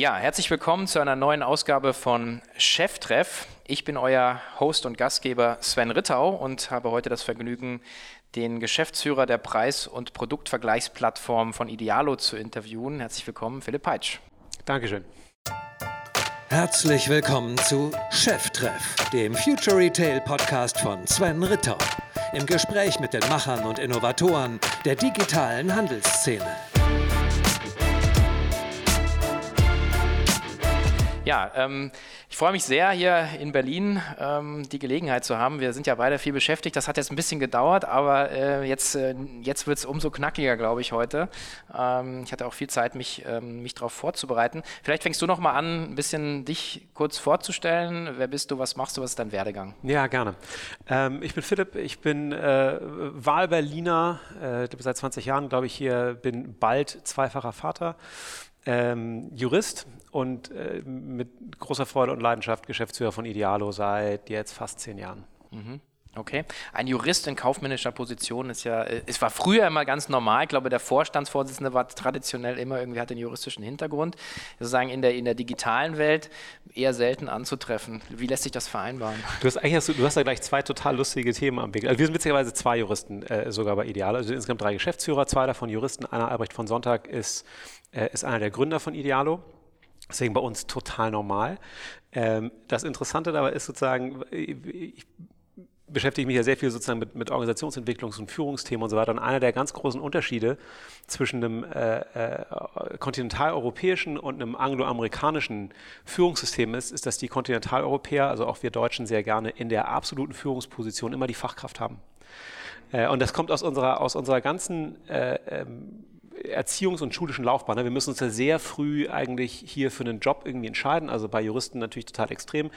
Ja, herzlich willkommen zu einer neuen Ausgabe von Cheftreff. Ich bin euer Host und Gastgeber Sven Rittau und habe heute das Vergnügen, den Geschäftsführer der Preis- und Produktvergleichsplattform von Idealo zu interviewen. Herzlich willkommen, Philipp Peitsch. Dankeschön. Herzlich willkommen zu Cheftreff, dem Future Retail Podcast von Sven Rittau. Im Gespräch mit den Machern und Innovatoren der digitalen Handelsszene. Ja, ähm, ich freue mich sehr, hier in Berlin ähm, die Gelegenheit zu haben. Wir sind ja beide viel beschäftigt. Das hat jetzt ein bisschen gedauert, aber äh, jetzt, äh, jetzt wird es umso knackiger, glaube ich, heute. Ähm, ich hatte auch viel Zeit, mich, ähm, mich darauf vorzubereiten. Vielleicht fängst du noch mal an, ein bisschen dich kurz vorzustellen. Wer bist du, was machst du, was ist dein Werdegang? Ja, gerne. Ähm, ich bin Philipp, ich bin äh, Wahlberliner, äh, seit 20 Jahren, glaube ich, hier, bin bald zweifacher Vater ähm, Jurist und äh, mit großer Freude und Leidenschaft Geschäftsführer von Idealo seit jetzt fast zehn Jahren. Mhm. Okay. Ein Jurist in kaufmännischer Position ist ja, äh, es war früher immer ganz normal. Ich glaube, der Vorstandsvorsitzende war traditionell immer irgendwie hat den juristischen Hintergrund. Sozusagen in der, in der digitalen Welt eher selten anzutreffen. Wie lässt sich das vereinbaren? Du hast eigentlich, du hast da gleich zwei total lustige Themen am Weg. Also wir sind witzigerweise zwei Juristen äh, sogar bei Idealo. Also insgesamt drei Geschäftsführer, zwei davon Juristen. Einer Albrecht von Sonntag ist äh, ist einer der Gründer von Idealo. Deswegen bei uns total normal. Ähm, das Interessante dabei ist sozusagen, ich beschäftige mich ja sehr viel sozusagen mit, mit Organisationsentwicklungs- und Führungsthemen und so weiter. Und einer der ganz großen Unterschiede zwischen einem äh, äh, kontinentaleuropäischen und einem angloamerikanischen Führungssystem ist, ist, dass die Kontinentaleuropäer, also auch wir Deutschen, sehr gerne in der absoluten Führungsposition immer die Fachkraft haben. Äh, und das kommt aus unserer, aus unserer ganzen äh, ähm, Erziehungs- und schulischen Laufbahn. Ne? Wir müssen uns ja sehr früh eigentlich hier für einen Job irgendwie entscheiden. Also bei Juristen natürlich total extrem.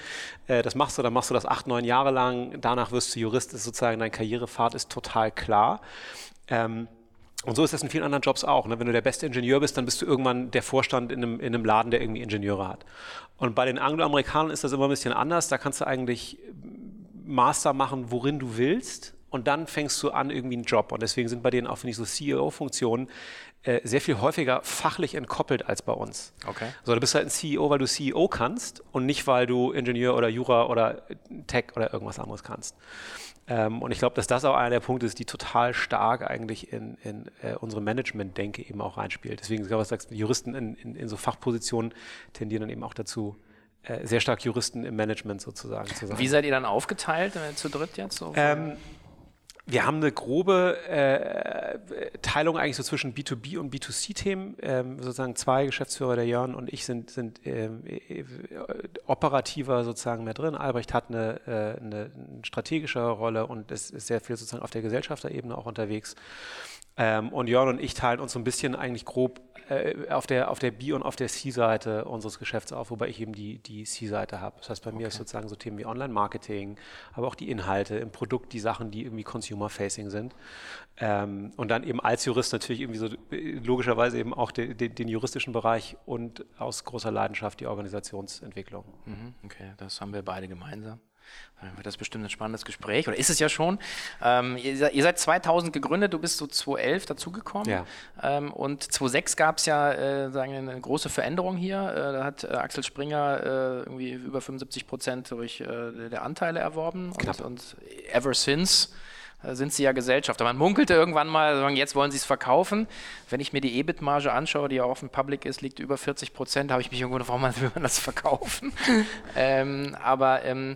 Äh, das machst du, dann machst du das acht, neun Jahre lang. Danach wirst du Jurist, ist sozusagen dein Karrierepfad ist total klar. Ähm, und so ist das in vielen anderen Jobs auch. Ne? Wenn du der beste Ingenieur bist, dann bist du irgendwann der Vorstand in einem, in einem Laden, der irgendwie Ingenieure hat. Und bei den Angloamerikanern ist das immer ein bisschen anders. Da kannst du eigentlich Master machen, worin du willst und dann fängst du an irgendwie einen Job. Und deswegen sind bei denen auch, finde ich, so CEO-Funktionen äh, sehr viel häufiger fachlich entkoppelt als bei uns. Okay. So, du bist halt ein CEO, weil du CEO kannst und nicht, weil du Ingenieur oder Jura oder Tech oder irgendwas anderes kannst. Ähm, und ich glaube, dass das auch einer der Punkte ist, die total stark eigentlich in, in äh, unsere Management-Denke eben auch reinspielt. Deswegen, was sagst du, Juristen in, in, in so Fachpositionen tendieren dann eben auch dazu, äh, sehr stark Juristen im Management sozusagen zu sein. Wie seid ihr dann aufgeteilt äh, zu dritt jetzt? So ähm, wir haben eine grobe äh, Teilung eigentlich so zwischen B2B und B2C-Themen. Ähm, sozusagen zwei Geschäftsführer, der Jörn und ich, sind, sind ähm, äh, operativer sozusagen mehr drin. Albrecht hat eine, äh, eine, eine strategische Rolle und ist, ist sehr viel sozusagen auf der Gesellschafterebene auch unterwegs. Ähm, und Jörn und ich teilen uns so ein bisschen eigentlich grob äh, auf der, auf der B- und auf der C-Seite unseres Geschäfts auf, wobei ich eben die, die C-Seite habe. Das heißt, bei okay. mir ist sozusagen so Themen wie Online-Marketing, aber auch die Inhalte im Produkt, die Sachen, die irgendwie Consumer-Facing sind. Ähm, und dann eben als Jurist natürlich irgendwie so logischerweise eben auch de, de, den juristischen Bereich und aus großer Leidenschaft die Organisationsentwicklung. Mhm, okay, das haben wir beide gemeinsam. Dann wird das bestimmt ein spannendes Gespräch, oder ist es ja schon. Ähm, ihr, ihr, seid 2000 gegründet, du bist so 2011 dazugekommen. Ja. Ähm, und 2006 gab es ja äh, sagen eine große Veränderung hier. Äh, da hat äh, Axel Springer äh, irgendwie über 75 Prozent durch äh, der Anteile erworben. Und, und, ever since äh, sind sie ja Gesellschafter. Man munkelte irgendwann mal, jetzt wollen sie es verkaufen. Wenn ich mir die EBIT-Marge anschaue, die ja offen Public ist, liegt über 40 Prozent, habe ich mich irgendwo gefragt, warum will man das verkaufen? ähm, aber ähm,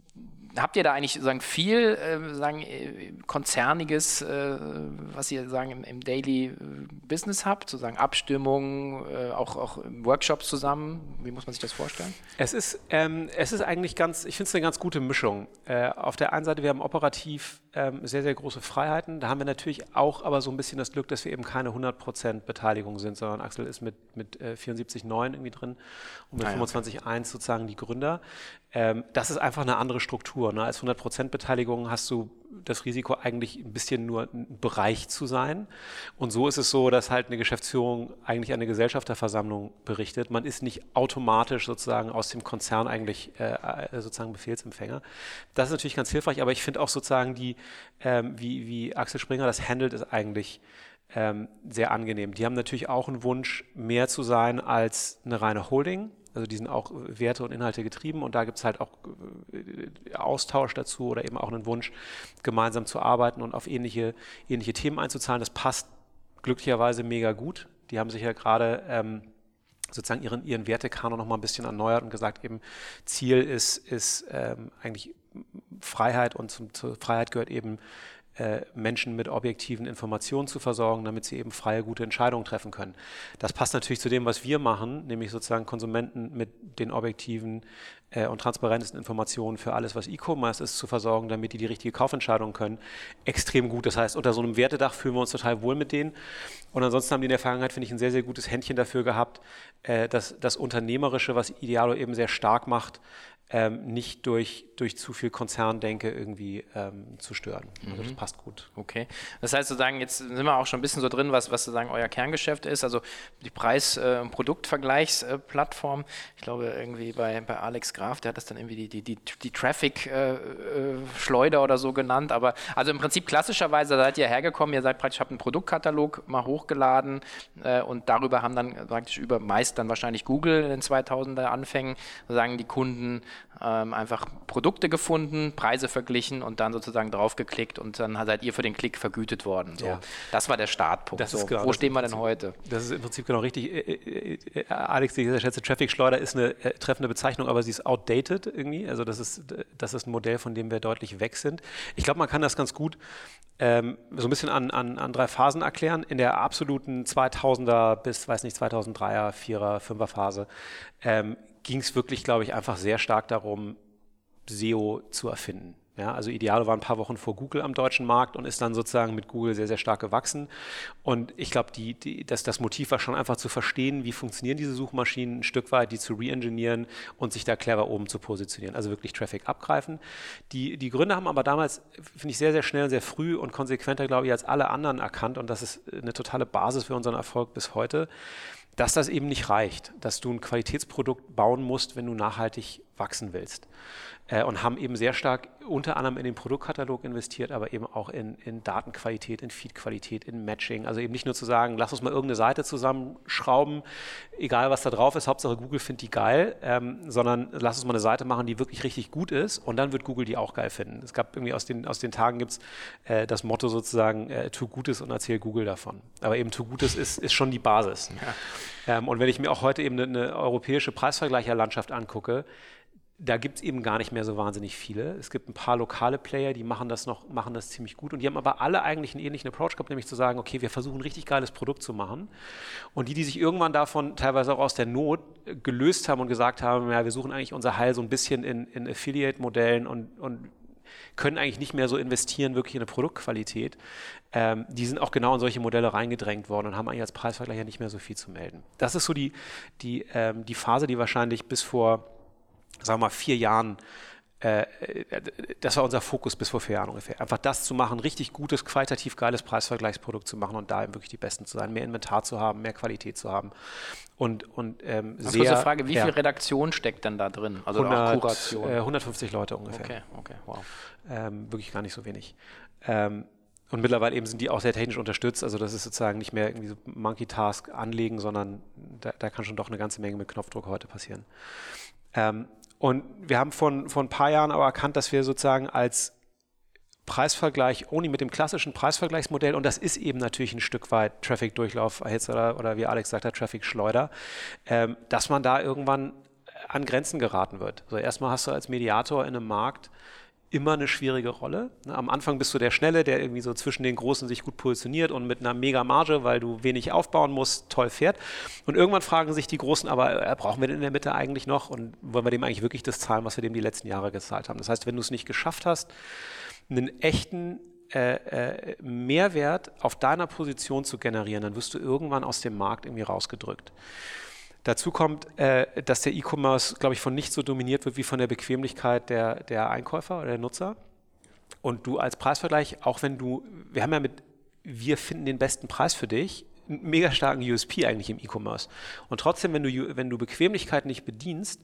habt ihr da eigentlich sagen viel äh, sagen äh, konzerniges, äh, was ihr sagen im, im, Daily äh, Business habt, sozusagen Abstimmungen, äh, auch, auch Workshops zusammen? Wie muss man sich das vorstellen? Es ist, ähm, es ist eigentlich ganz, ich finde es eine ganz gute Mischung. Äh, auf der einen Seite, wir haben operativ ähm, sehr, sehr große Freiheiten. Da haben wir natürlich auch aber so ein bisschen das Glück, dass wir eben keine 100% Beteiligung sind, sondern Axel ist mit, mit äh, 74,9 irgendwie drin und mit ah, 25,1 okay. sozusagen die Gründer. Ähm, das ist einfach eine andere Struktur. Ne? Als 100% Beteiligung hast du das Risiko eigentlich ein bisschen nur ein Bereich zu sein. Und so ist es so, dass halt eine Geschäftsführung eigentlich eine Gesellschafterversammlung berichtet. Man ist nicht automatisch sozusagen aus dem Konzern eigentlich äh, äh sozusagen Befehlsempfänger. Das ist natürlich ganz hilfreich, aber ich finde auch sozusagen die, ähm, wie, wie Axel Springer das handelt, ist eigentlich ähm, sehr angenehm. Die haben natürlich auch einen Wunsch, mehr zu sein als eine reine Holding. Also die sind auch Werte und Inhalte getrieben und da gibt es halt auch äh, Austausch dazu oder eben auch einen Wunsch, gemeinsam zu arbeiten und auf ähnliche, ähnliche Themen einzuzahlen. Das passt glücklicherweise mega gut. Die haben sich ja gerade ähm, sozusagen ihren, ihren Wertekanon noch mal ein bisschen erneuert und gesagt, eben Ziel ist, ist ähm, eigentlich Freiheit und zum, zur Freiheit gehört eben Menschen mit objektiven Informationen zu versorgen, damit sie eben freie, gute Entscheidungen treffen können. Das passt natürlich zu dem, was wir machen, nämlich sozusagen Konsumenten mit den objektiven äh, und transparentesten Informationen für alles, was E-Commerce ist, zu versorgen, damit die die richtige Kaufentscheidung können. Extrem gut. Das heißt, unter so einem Wertedach fühlen wir uns total wohl mit denen. Und ansonsten haben die in der Vergangenheit, finde ich, ein sehr, sehr gutes Händchen dafür gehabt, äh, dass das Unternehmerische, was Idealo eben sehr stark macht, ähm, nicht durch, durch zu viel Konzerndenke irgendwie ähm, zu stören. Also das mhm. passt gut. Okay. Das heißt sozusagen, jetzt sind wir auch schon ein bisschen so drin, was, was sozusagen euer Kerngeschäft ist, also die Preis- und äh, Produktvergleichsplattform. Ich glaube irgendwie bei, bei Alex Graf, der hat das dann irgendwie die, die, die, die Traffic-Schleuder äh, äh oder so genannt. Aber also im Prinzip klassischerweise seid ihr hergekommen, ihr seid praktisch, habt einen Produktkatalog mal hochgeladen äh, und darüber haben dann praktisch über meist dann wahrscheinlich Google in den 2000er Anfängen sozusagen die Kunden ähm, einfach Produkte gefunden, Preise verglichen und dann sozusagen draufgeklickt und dann seid ihr für den Klick vergütet worden. So. Ja. Das war der Startpunkt. So, genau, wo stehen wir denn heute? Das ist im Prinzip genau richtig. Äh, äh, äh, Alex, die schätze, Traffic-Schleuder ist eine treffende Bezeichnung, aber sie ist outdated irgendwie. Also das ist, das ist ein Modell, von dem wir deutlich weg sind. Ich glaube, man kann das ganz gut ähm, so ein bisschen an, an, an drei Phasen erklären. In der absoluten 2000er bis, weiß nicht, 2003er, 4er, 5er Phase ähm, ging es wirklich, glaube ich, einfach sehr stark darum, SEO zu erfinden. Ja, also Idealo war ein paar Wochen vor Google am deutschen Markt und ist dann sozusagen mit Google sehr, sehr stark gewachsen. Und ich glaube, die, die, das, das Motiv war schon einfach zu verstehen, wie funktionieren diese Suchmaschinen ein Stück weit, die zu re-engineeren und sich da clever oben zu positionieren. Also wirklich Traffic abgreifen. Die, die Gründer haben aber damals, finde ich, sehr, sehr schnell, sehr früh und konsequenter, glaube ich, als alle anderen erkannt. Und das ist eine totale Basis für unseren Erfolg bis heute dass das eben nicht reicht, dass du ein Qualitätsprodukt bauen musst, wenn du nachhaltig wachsen willst. Äh, und haben eben sehr stark unter anderem in den Produktkatalog investiert, aber eben auch in, in Datenqualität, in Feedqualität, in Matching. Also eben nicht nur zu sagen, lass uns mal irgendeine Seite zusammenschrauben, egal was da drauf ist, Hauptsache Google findet die geil, ähm, sondern lass uns mal eine Seite machen, die wirklich richtig gut ist und dann wird Google die auch geil finden. Es gab irgendwie aus den, aus den Tagen gibt es äh, das Motto sozusagen, äh, tu Gutes und erzähl Google davon. Aber eben tu Gutes ist, ist schon die Basis. Ja. Ähm, und wenn ich mir auch heute eben eine, eine europäische Preisvergleicherlandschaft angucke, da gibt es eben gar nicht mehr so wahnsinnig viele. Es gibt ein paar lokale Player, die machen das noch, machen das ziemlich gut. Und die haben aber alle eigentlich einen ähnlichen Approach gehabt, nämlich zu sagen, okay, wir versuchen ein richtig geiles Produkt zu machen. Und die, die sich irgendwann davon teilweise auch aus der Not gelöst haben und gesagt haben, ja, wir suchen eigentlich unser Heil so ein bisschen in, in Affiliate-Modellen und, und können eigentlich nicht mehr so investieren, wirklich in eine Produktqualität. Ähm, die sind auch genau in solche Modelle reingedrängt worden und haben eigentlich als Preisvergleicher nicht mehr so viel zu melden. Das ist so die, die, ähm, die Phase, die wahrscheinlich bis vor sagen wir mal, vier Jahren äh, das war unser Fokus bis vor vier Jahren ungefähr. Einfach das zu machen, richtig gutes, qualitativ geiles Preisvergleichsprodukt zu machen und da wirklich die Besten zu sein, mehr Inventar zu haben, mehr Qualität zu haben. Und, und ähm, also sehr. Frage, wie ja, viel Redaktion steckt denn da drin? Also 100, Kuration? Äh, 150 Leute ungefähr. Okay, okay, wow. Ähm, wirklich gar nicht so wenig. Ähm, und mittlerweile eben sind die auch sehr technisch unterstützt. Also das ist sozusagen nicht mehr irgendwie so Monkey Task anlegen, sondern da, da kann schon doch eine ganze Menge mit Knopfdruck heute passieren. Ähm, und wir haben von, von ein paar Jahren aber erkannt, dass wir sozusagen als Preisvergleich only mit dem klassischen Preisvergleichsmodell, und das ist eben natürlich ein Stück weit Traffic-Durchlauf oder, oder wie Alex sagt, Traffic-Schleuder, ähm, dass man da irgendwann an Grenzen geraten wird. Also erstmal hast du als Mediator in einem Markt immer eine schwierige Rolle. Ne, am Anfang bist du der Schnelle, der irgendwie so zwischen den Großen sich gut positioniert und mit einer mega Marge, weil du wenig aufbauen musst, toll fährt. Und irgendwann fragen sich die Großen, aber äh, brauchen wir denn in der Mitte eigentlich noch und wollen wir dem eigentlich wirklich das zahlen, was wir dem die letzten Jahre gezahlt haben? Das heißt, wenn du es nicht geschafft hast, einen echten äh, äh, Mehrwert auf deiner Position zu generieren, dann wirst du irgendwann aus dem Markt irgendwie rausgedrückt. Dazu kommt, äh, dass der E-Commerce, glaube ich, von nicht so dominiert wird wie von der Bequemlichkeit der, der Einkäufer oder der Nutzer. Und du als Preisvergleich, auch wenn du, wir haben ja mit, wir finden den besten Preis für dich, einen mega starken USP eigentlich im E-Commerce. Und trotzdem, wenn du, wenn du Bequemlichkeit nicht bedienst,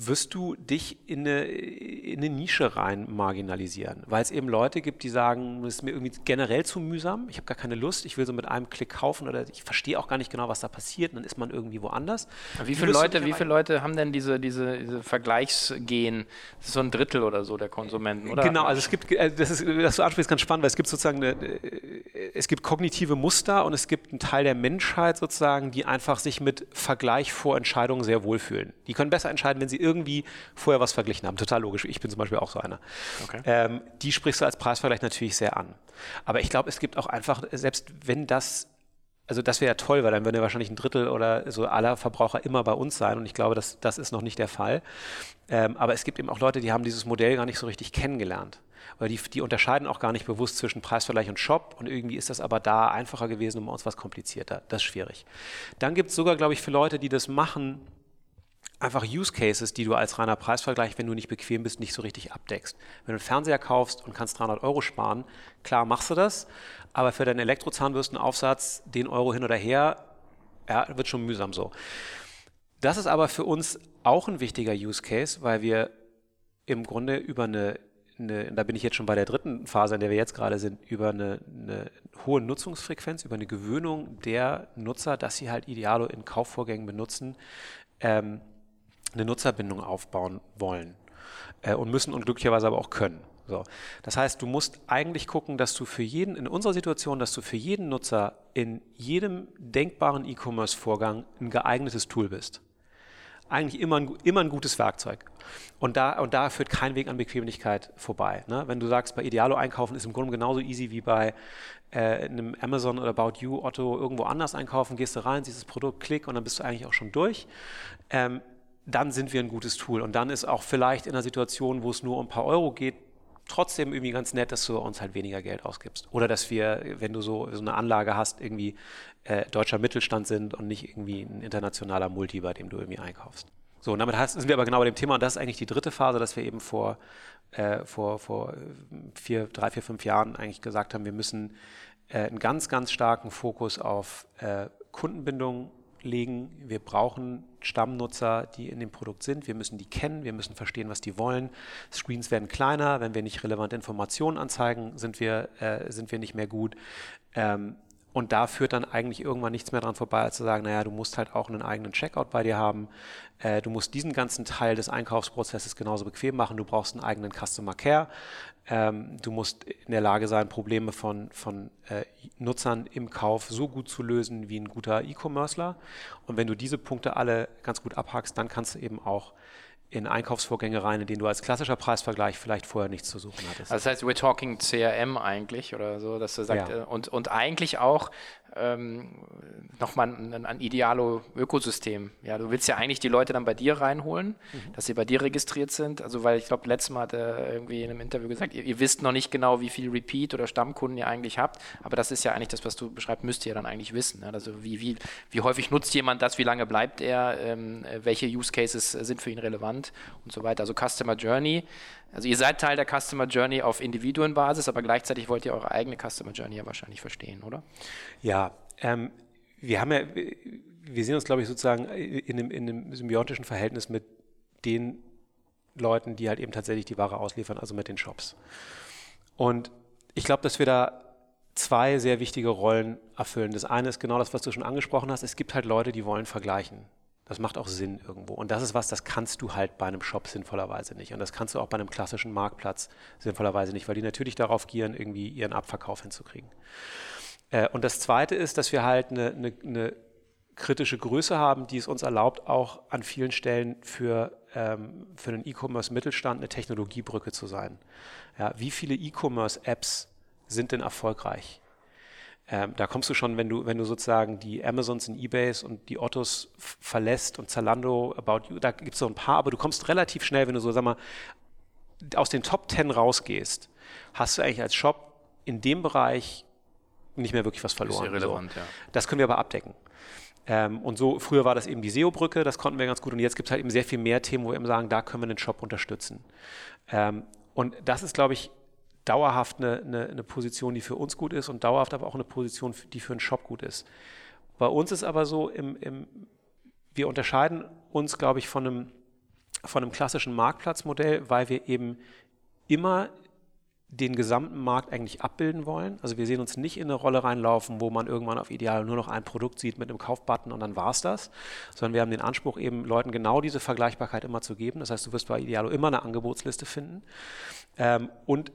wirst du dich in eine, in eine Nische rein marginalisieren, weil es eben Leute gibt, die sagen, das ist mir irgendwie generell zu mühsam, ich habe gar keine Lust, ich will so mit einem Klick kaufen oder ich verstehe auch gar nicht genau, was da passiert, und dann ist man irgendwie woanders. Wie viele, Leute, wie viele Leute haben denn diese, diese, diese Vergleichsgehen? Das ist so ein Drittel oder so der Konsumenten, oder? Genau, also es gibt, äh, das ist, das du ansprichst, ganz spannend, weil es gibt sozusagen eine, äh, es gibt kognitive Muster und es gibt einen Teil der Menschheit sozusagen, die einfach sich mit Vergleich vor Entscheidungen sehr wohlfühlen. Die können besser entscheiden, wenn sie irgendwie vorher was verglichen haben. Total logisch. Ich bin zum Beispiel auch so einer. Okay. Ähm, die sprichst du als Preisvergleich natürlich sehr an. Aber ich glaube, es gibt auch einfach, selbst wenn das also das wäre ja toll, weil dann würden ja wahrscheinlich ein Drittel oder so aller Verbraucher immer bei uns sein und ich glaube, das, das ist noch nicht der Fall. Ähm, aber es gibt eben auch Leute, die haben dieses Modell gar nicht so richtig kennengelernt. Weil die, die unterscheiden auch gar nicht bewusst zwischen Preisvergleich und Shop und irgendwie ist das aber da einfacher gewesen und bei uns was komplizierter. Das ist schwierig. Dann gibt es sogar, glaube ich, für Leute, die das machen, einfach Use Cases, die du als reiner Preisvergleich, wenn du nicht bequem bist, nicht so richtig abdeckst. Wenn du einen Fernseher kaufst und kannst 300 Euro sparen, klar machst du das, aber für deinen Elektrozahnbürstenaufsatz, den Euro hin oder her, ja, wird schon mühsam so. Das ist aber für uns auch ein wichtiger Use Case, weil wir im Grunde über eine, eine, da bin ich jetzt schon bei der dritten Phase, in der wir jetzt gerade sind, über eine, eine hohe Nutzungsfrequenz, über eine Gewöhnung der Nutzer, dass sie halt Idealo in Kaufvorgängen benutzen, ähm, eine Nutzerbindung aufbauen wollen äh, und müssen und glücklicherweise aber auch können. So. Das heißt, du musst eigentlich gucken, dass du für jeden, in unserer Situation, dass du für jeden Nutzer in jedem denkbaren E-Commerce-Vorgang ein geeignetes Tool bist. Eigentlich immer ein, immer ein gutes Werkzeug. Und da, und da führt kein Weg an Bequemlichkeit vorbei. Ne? Wenn du sagst, bei Idealo einkaufen ist im Grunde genauso easy wie bei äh, einem Amazon oder About You, Otto, irgendwo anders einkaufen, gehst du rein, siehst das Produkt, klick und dann bist du eigentlich auch schon durch. Ähm, dann sind wir ein gutes Tool. Und dann ist auch vielleicht in einer Situation, wo es nur um ein paar Euro geht, trotzdem irgendwie ganz nett, dass du uns halt weniger Geld ausgibst. Oder dass wir, wenn du so, so eine Anlage hast, irgendwie äh, deutscher Mittelstand sind und nicht irgendwie ein internationaler Multi, bei dem du irgendwie einkaufst. So, und damit sind wir aber genau bei dem Thema, und das ist eigentlich die dritte Phase, dass wir eben vor, äh, vor, vor vier, drei, vier, fünf Jahren eigentlich gesagt haben, wir müssen äh, einen ganz, ganz starken Fokus auf äh, Kundenbindung legen. Wir brauchen Stammnutzer, die in dem Produkt sind. Wir müssen die kennen, wir müssen verstehen, was die wollen. Screens werden kleiner. Wenn wir nicht relevante Informationen anzeigen, sind wir, äh, sind wir nicht mehr gut. Ähm, und da führt dann eigentlich irgendwann nichts mehr dran vorbei, als zu sagen, naja, du musst halt auch einen eigenen Checkout bei dir haben. Äh, du musst diesen ganzen Teil des Einkaufsprozesses genauso bequem machen. Du brauchst einen eigenen Customer Care. Ähm, du musst in der Lage sein, Probleme von, von äh, Nutzern im Kauf so gut zu lösen wie ein guter E-Commercer. Und wenn du diese Punkte alle ganz gut abhackst, dann kannst du eben auch in Einkaufsvorgänge rein, in denen du als klassischer Preisvergleich vielleicht vorher nichts zu suchen hattest. Also das heißt, we're talking CRM eigentlich oder so, dass du sagst, ja. Äh, und, und eigentlich auch ähm, nochmal ein, ein Idealo-Ökosystem. Ja, du willst ja eigentlich die Leute dann bei dir reinholen, mhm. dass sie bei dir registriert sind. Also, weil ich glaube, letztes Mal hat er irgendwie in einem Interview gesagt, ihr, ihr, wisst noch nicht genau, wie viel Repeat oder Stammkunden ihr eigentlich habt, aber das ist ja eigentlich das, was du beschreibst, müsst ihr dann eigentlich wissen. Ne? Also, wie, wie, wie häufig nutzt jemand das, wie lange bleibt er, ähm, welche Use Cases sind für ihn relevant und so weiter. Also, Customer Journey. Also, ihr seid Teil der Customer Journey auf Individuenbasis, aber gleichzeitig wollt ihr eure eigene Customer Journey ja wahrscheinlich verstehen, oder? Ja, ähm, wir haben ja, wir sehen uns, glaube ich, sozusagen in einem, in einem symbiotischen Verhältnis mit den Leuten, die halt eben tatsächlich die Ware ausliefern, also mit den Shops. Und ich glaube, dass wir da zwei sehr wichtige Rollen erfüllen. Das eine ist genau das, was du schon angesprochen hast. Es gibt halt Leute, die wollen vergleichen. Das macht auch Sinn irgendwo. Und das ist was, das kannst du halt bei einem Shop sinnvollerweise nicht. Und das kannst du auch bei einem klassischen Marktplatz sinnvollerweise nicht, weil die natürlich darauf gieren, irgendwie ihren Abverkauf hinzukriegen. Äh, und das Zweite ist, dass wir halt eine, eine, eine, kritische Größe haben, die es uns erlaubt, auch an vielen Stellen für, ähm, für einen E-Commerce-Mittelstand eine Technologiebrücke zu sein. Ja, wie viele E-Commerce-Apps sind denn erfolgreich? Ähm, da kommst du schon, wenn du, wenn du sozusagen die Amazons und Ebays und die Ottos verlässt und Zalando, About You, da gibt es so ein paar, aber du kommst relativ schnell, wenn du so, sag mal, aus den Top 10 rausgehst, hast du eigentlich als Shop in dem Bereich nicht mehr wirklich was verloren. Ist irrelevant, so. ja. Das können wir aber abdecken. Ähm, und so, früher war das eben die SEO-Brücke, das konnten wir ganz gut. Und jetzt gibt es halt eben sehr viel mehr Themen, wo wir eben sagen, da können wir den Shop unterstützen. Ähm, und das ist, glaube ich, dauerhaft eine, eine, eine, Position, die für uns gut ist und dauerhaft aber auch eine Position, die für einen Shop gut ist. Bei uns ist aber so, im, im, wir unterscheiden uns, glaube ich, von einem von einem klassischen Marktplatzmodell, weil wir eben immer den gesamten Markt eigentlich abbilden wollen. Also wir sehen uns nicht in eine Rolle reinlaufen, wo man irgendwann auf Ideal nur noch ein Produkt sieht mit einem Kaufbutton und dann war es das, sondern wir haben den Anspruch, eben Leuten genau diese Vergleichbarkeit immer zu geben. Das heißt, du wirst bei Idealo immer eine Angebotsliste finden ähm, und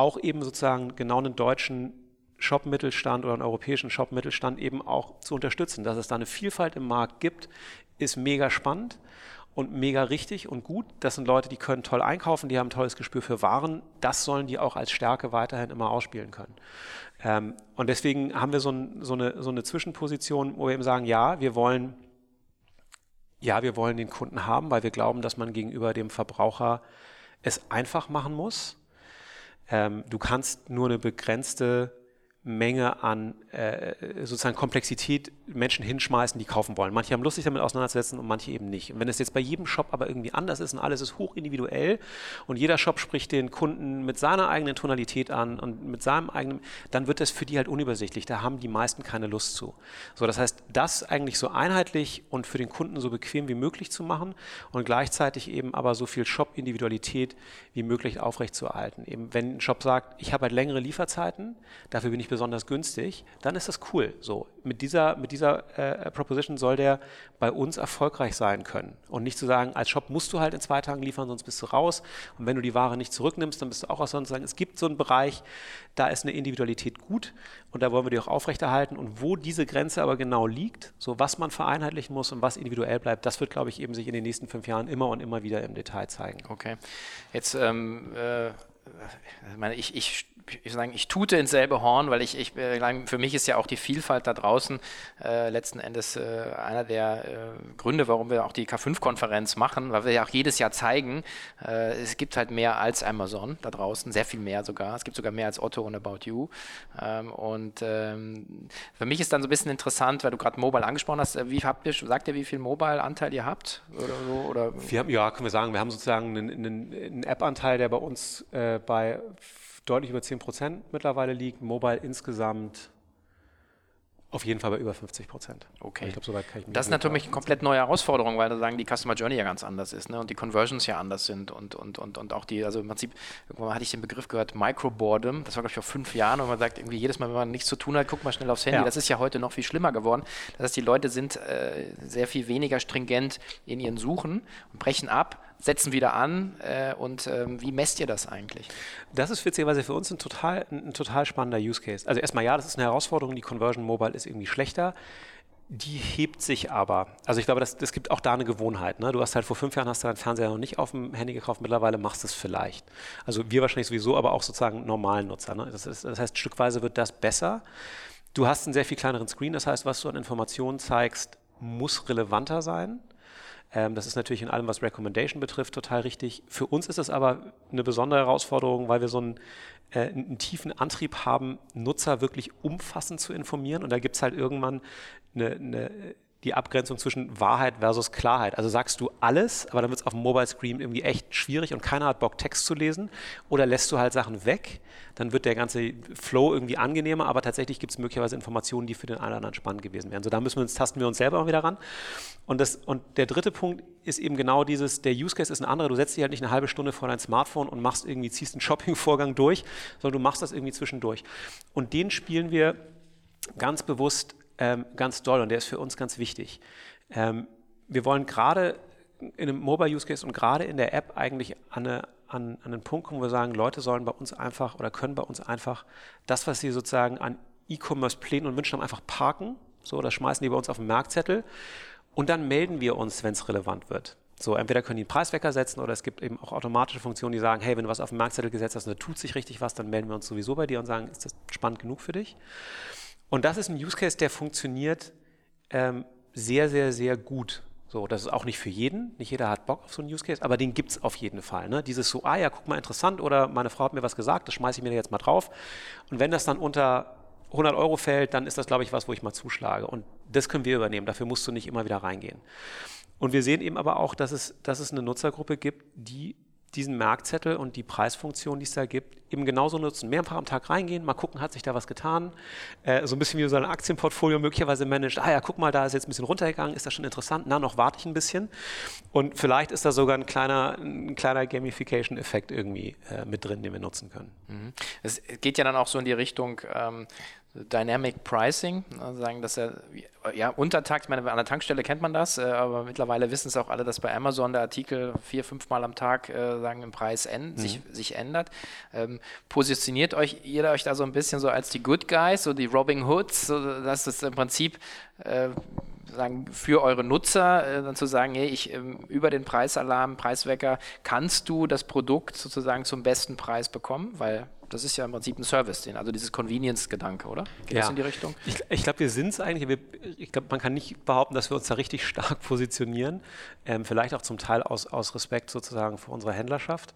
auch eben sozusagen genau einen deutschen Shop-Mittelstand oder einen europäischen Shop-Mittelstand eben auch zu unterstützen. Dass es da eine Vielfalt im Markt gibt, ist mega spannend und mega richtig und gut. Das sind Leute, die können toll einkaufen, die haben ein tolles Gespür für Waren. Das sollen die auch als Stärke weiterhin immer ausspielen können. Ähm, und deswegen haben wir so, ein, so, eine, so eine Zwischenposition, wo wir eben sagen, ja, wir wollen, ja, wir wollen den Kunden haben, weil wir glauben, dass man gegenüber dem Verbraucher es einfach machen muss. Ähm, du kannst nur eine begrenzte Menge an äh, sozusagen Komplexität Menschen hinschmeißen, die kaufen wollen. Manche haben Lust, sich damit auseinanderzusetzen und manche eben nicht. Und wenn es jetzt bei jedem Shop aber irgendwie anders ist und alles ist hoch individuell und jeder Shop spricht den Kunden mit seiner eigenen Tonalität an und mit seinem eigenen, dann wird das für die halt unübersichtlich. Da haben die meisten keine Lust zu. So, das heißt, das eigentlich so einheitlich und für den Kunden so bequem wie möglich zu machen und gleichzeitig eben aber so viel Shop-Individualität wie möglich aufrechtzuerhalten. Eben, wenn ein Shop sagt, ich habe halt längere Lieferzeiten, dafür bin ich besonders günstig, dann ist das cool. So, mit dieser, mit dieser äh, Proposition soll der bei uns erfolgreich sein können. Und nicht zu sagen, als Shop musst du halt in zwei Tagen liefern, sonst bist du raus. Und wenn du die Ware nicht zurücknimmst, dann bist du auch aus. Sagen, es gibt so einen Bereich, da ist eine Individualität gut und da wollen wir die auch aufrechterhalten. Und wo diese Grenze aber genau liegt, so was man vereinheitlichen muss und was individuell bleibt, das wird, glaube ich, eben sich in den nächsten fünf Jahren immer und immer wieder im Detail zeigen. Okay. Jetzt ähm, äh ich, ich ich sagen, ich tute ins selbe Horn, weil ich, ich äh, für mich ist ja auch die Vielfalt da draußen äh, letzten Endes äh, einer der äh, Gründe, warum wir auch die K5-Konferenz machen, weil wir ja auch jedes Jahr zeigen, äh, es gibt halt mehr als Amazon da draußen, sehr viel mehr sogar. Es gibt sogar mehr als Otto und About You. Ähm, und ähm, für mich ist dann so ein bisschen interessant, weil du gerade Mobile angesprochen hast, äh, wie habt ihr, sagt ihr, wie viel Mobile-Anteil ihr habt? Oder so, oder? Wir haben, ja, können wir sagen, wir haben sozusagen einen, einen, einen App-Anteil, der bei uns bei deutlich über 10 Prozent mittlerweile liegt. Mobile insgesamt auf jeden Fall bei über 50 Prozent. Okay. Ich glaube, soweit kann ich Das ist natürlich eine komplett neue Herausforderung, weil da sagen die Customer Journey ja ganz anders ist ne? und die Conversions ja anders sind und, und, und, und auch die, also im Prinzip, irgendwann hatte ich den Begriff gehört, Microboredom, das war glaube ich vor fünf Jahren und man sagt irgendwie jedes Mal, wenn man nichts zu tun hat, guck mal schnell aufs Handy. Ja. Das ist ja heute noch viel schlimmer geworden. Das heißt, die Leute sind äh, sehr viel weniger stringent in ihren Suchen und brechen ab, setzen wieder an äh, und ähm, wie messt ihr das eigentlich? Das ist witzigerweise für uns ein total, ein, ein total spannender Use Case. Also erstmal ja, das ist eine Herausforderung, die Conversion Mobile ist irgendwie schlechter. Die hebt sich aber. Also ich glaube, es gibt auch da eine Gewohnheit. Ne? Du hast halt vor fünf Jahren hast du deinen Fernseher noch nicht auf dem Handy gekauft, mittlerweile machst du es vielleicht. Also wir wahrscheinlich sowieso, aber auch sozusagen normalen Nutzer. Ne? Das, ist, das heißt, stückweise wird das besser. Du hast einen sehr viel kleineren Screen, das heißt, was du an Informationen zeigst, muss relevanter sein. Ähm, das ist natürlich in allem, was Recommendation betrifft, total richtig. Für uns ist es aber eine besondere Herausforderung, weil wir so einen, äh, einen tiefen Antrieb haben, Nutzer wirklich umfassend zu informieren. Und da gibt es halt irgendwann eine, eine die Abgrenzung zwischen Wahrheit versus Klarheit. Also sagst du alles, aber dann wird es auf dem Mobile Screen irgendwie echt schwierig und keiner hat Bock, Text zu lesen. Oder lässt du halt Sachen weg, dann wird der ganze Flow irgendwie angenehmer, aber tatsächlich gibt es möglicherweise Informationen, die für den einen oder anderen spannend gewesen wären. So, da müssen wir uns, tasten wir uns selber auch wieder ran. Und, das, und der dritte Punkt ist eben genau dieses, der Use Case ist ein anderer. Du setzt dich halt nicht eine halbe Stunde vor dein Smartphone und machst irgendwie, ziehst einen Shopping-Vorgang durch, sondern du machst das irgendwie zwischendurch. Und den spielen wir ganz bewusst ähm, ganz doll und der ist für uns ganz wichtig. Ähm, wir wollen gerade in einem Mobile Use Case und gerade in der App eigentlich an, eine, an, an einen Punkt kommen, wo wir sagen, Leute sollen bei uns einfach oder können bei uns einfach das, was sie sozusagen an E-Commerce-Plänen und Wünschen haben, einfach parken. So, das schmeißen die bei uns auf den Merkzettel und dann melden wir uns, wenn es relevant wird. So, entweder können die einen Preiswecker setzen oder es gibt eben auch automatische Funktionen, die sagen, hey, wenn du was auf den Merkzettel gesetzt hast und da tut sich richtig was, dann melden wir uns sowieso bei dir und sagen, ist das spannend genug für dich? Und das ist ein Use Case, der funktioniert ähm, sehr, sehr, sehr gut. So, das ist auch nicht für jeden. Nicht jeder hat Bock auf so einen Use Case, aber den gibt es auf jeden Fall. Ne? Dieses so, ah ja, guck mal, interessant oder meine Frau hat mir was gesagt, das schmeiße ich mir jetzt mal drauf. Und wenn das dann unter 100 Euro fällt, dann ist das, glaube ich, was, wo ich mal zuschlage. Und das können wir übernehmen. Dafür musst du nicht immer wieder reingehen. Und wir sehen eben aber auch, dass es, dass es eine Nutzergruppe gibt, die diesen Merkzettel und die Preisfunktion, die es da gibt, eben genauso nutzen. Mehrfach am Tag reingehen, mal gucken, hat sich da was getan. Äh, so ein bisschen wie so ein Aktienportfolio möglicherweise managt. Ah ja, guck mal, da ist jetzt ein bisschen runtergegangen, ist das schon interessant? Na, noch warte ich ein bisschen. Und vielleicht ist da sogar ein kleiner, ein kleiner Gamification-Effekt irgendwie äh, mit drin, den wir nutzen können. Mhm. Es geht ja dann auch so in die Richtung, ähm, Dynamic Pricing, ne, sagen, dass er ja Untertakt, ich meine, an der Tankstelle kennt man das, äh, aber mittlerweile wissen es auch alle, dass bei Amazon der Artikel vier, fünf Mal am Tag äh, sagen im Preis mhm. sich, sich ändert. Ähm, positioniert euch ihr euch da so ein bisschen so als die Good Guys, so die Robin Hoods, so, dass es im Prinzip äh, sagen, für eure Nutzer äh, dann zu sagen, hey, ich ähm, über den Preisalarm, Preiswecker kannst du das Produkt sozusagen zum besten Preis bekommen, weil das ist ja im Prinzip ein Service, also dieses Convenience-Gedanke, oder? Geht ja. das in die Richtung? Ich, ich glaube, wir sind es eigentlich. Wir, ich glaube, man kann nicht behaupten, dass wir uns da richtig stark positionieren. Ähm, vielleicht auch zum Teil aus, aus Respekt sozusagen vor unserer Händlerschaft.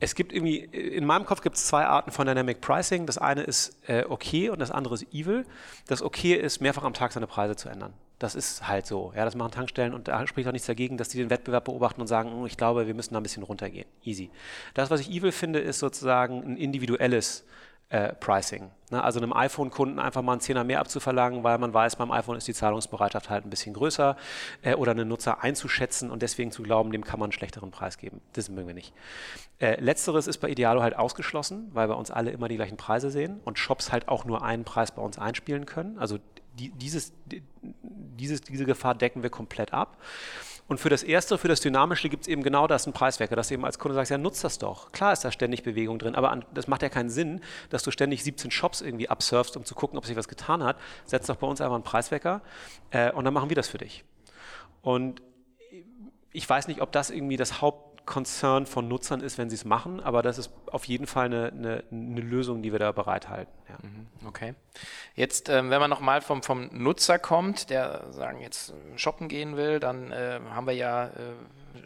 Es gibt irgendwie, in meinem Kopf gibt es zwei Arten von Dynamic Pricing. Das eine ist äh, okay und das andere ist evil. Das okay ist, mehrfach am Tag seine Preise zu ändern. Das ist halt so. Ja, das machen Tankstellen und da spricht auch nichts dagegen, dass die den Wettbewerb beobachten und sagen, hm, ich glaube, wir müssen da ein bisschen runtergehen. Easy. Das, was ich evil finde, ist sozusagen ein individuelles äh, Pricing. Ne? Also einem iPhone-Kunden einfach mal einen Zehner mehr abzuverlangen, weil man weiß, beim iPhone ist die Zahlungsbereitschaft halt ein bisschen größer äh, oder einen Nutzer einzuschätzen und deswegen zu glauben, dem kann man einen schlechteren Preis geben. Das mögen wir nicht. Äh, letzteres ist bei Idealo halt ausgeschlossen, weil wir uns alle immer die gleichen Preise sehen und Shops halt auch nur einen Preis bei uns einspielen können. Also die, dieses, die, dieses, diese Gefahr decken wir komplett ab. Und für das Erste, für das Dynamische gibt es eben genau das, ein Preiswerker, dass du eben als Kunde sagst, ja, nutzt das doch. Klar ist da ständig Bewegung drin, aber an, das macht ja keinen Sinn, dass du ständig 17 Shops irgendwie absurfst, um zu gucken, ob sich was getan hat. Setz doch bei uns einfach einen Preiswecker äh, und dann machen wir das für dich. Und ich weiß nicht, ob das irgendwie das Haupt Concern von Nutzern ist, wenn sie es machen, aber das ist auf jeden Fall eine, eine, eine Lösung, die wir da bereithalten. Ja. Mhm, okay. Jetzt, ähm, wenn man nochmal vom, vom Nutzer kommt, der sagen jetzt shoppen gehen will, dann äh, haben wir ja äh,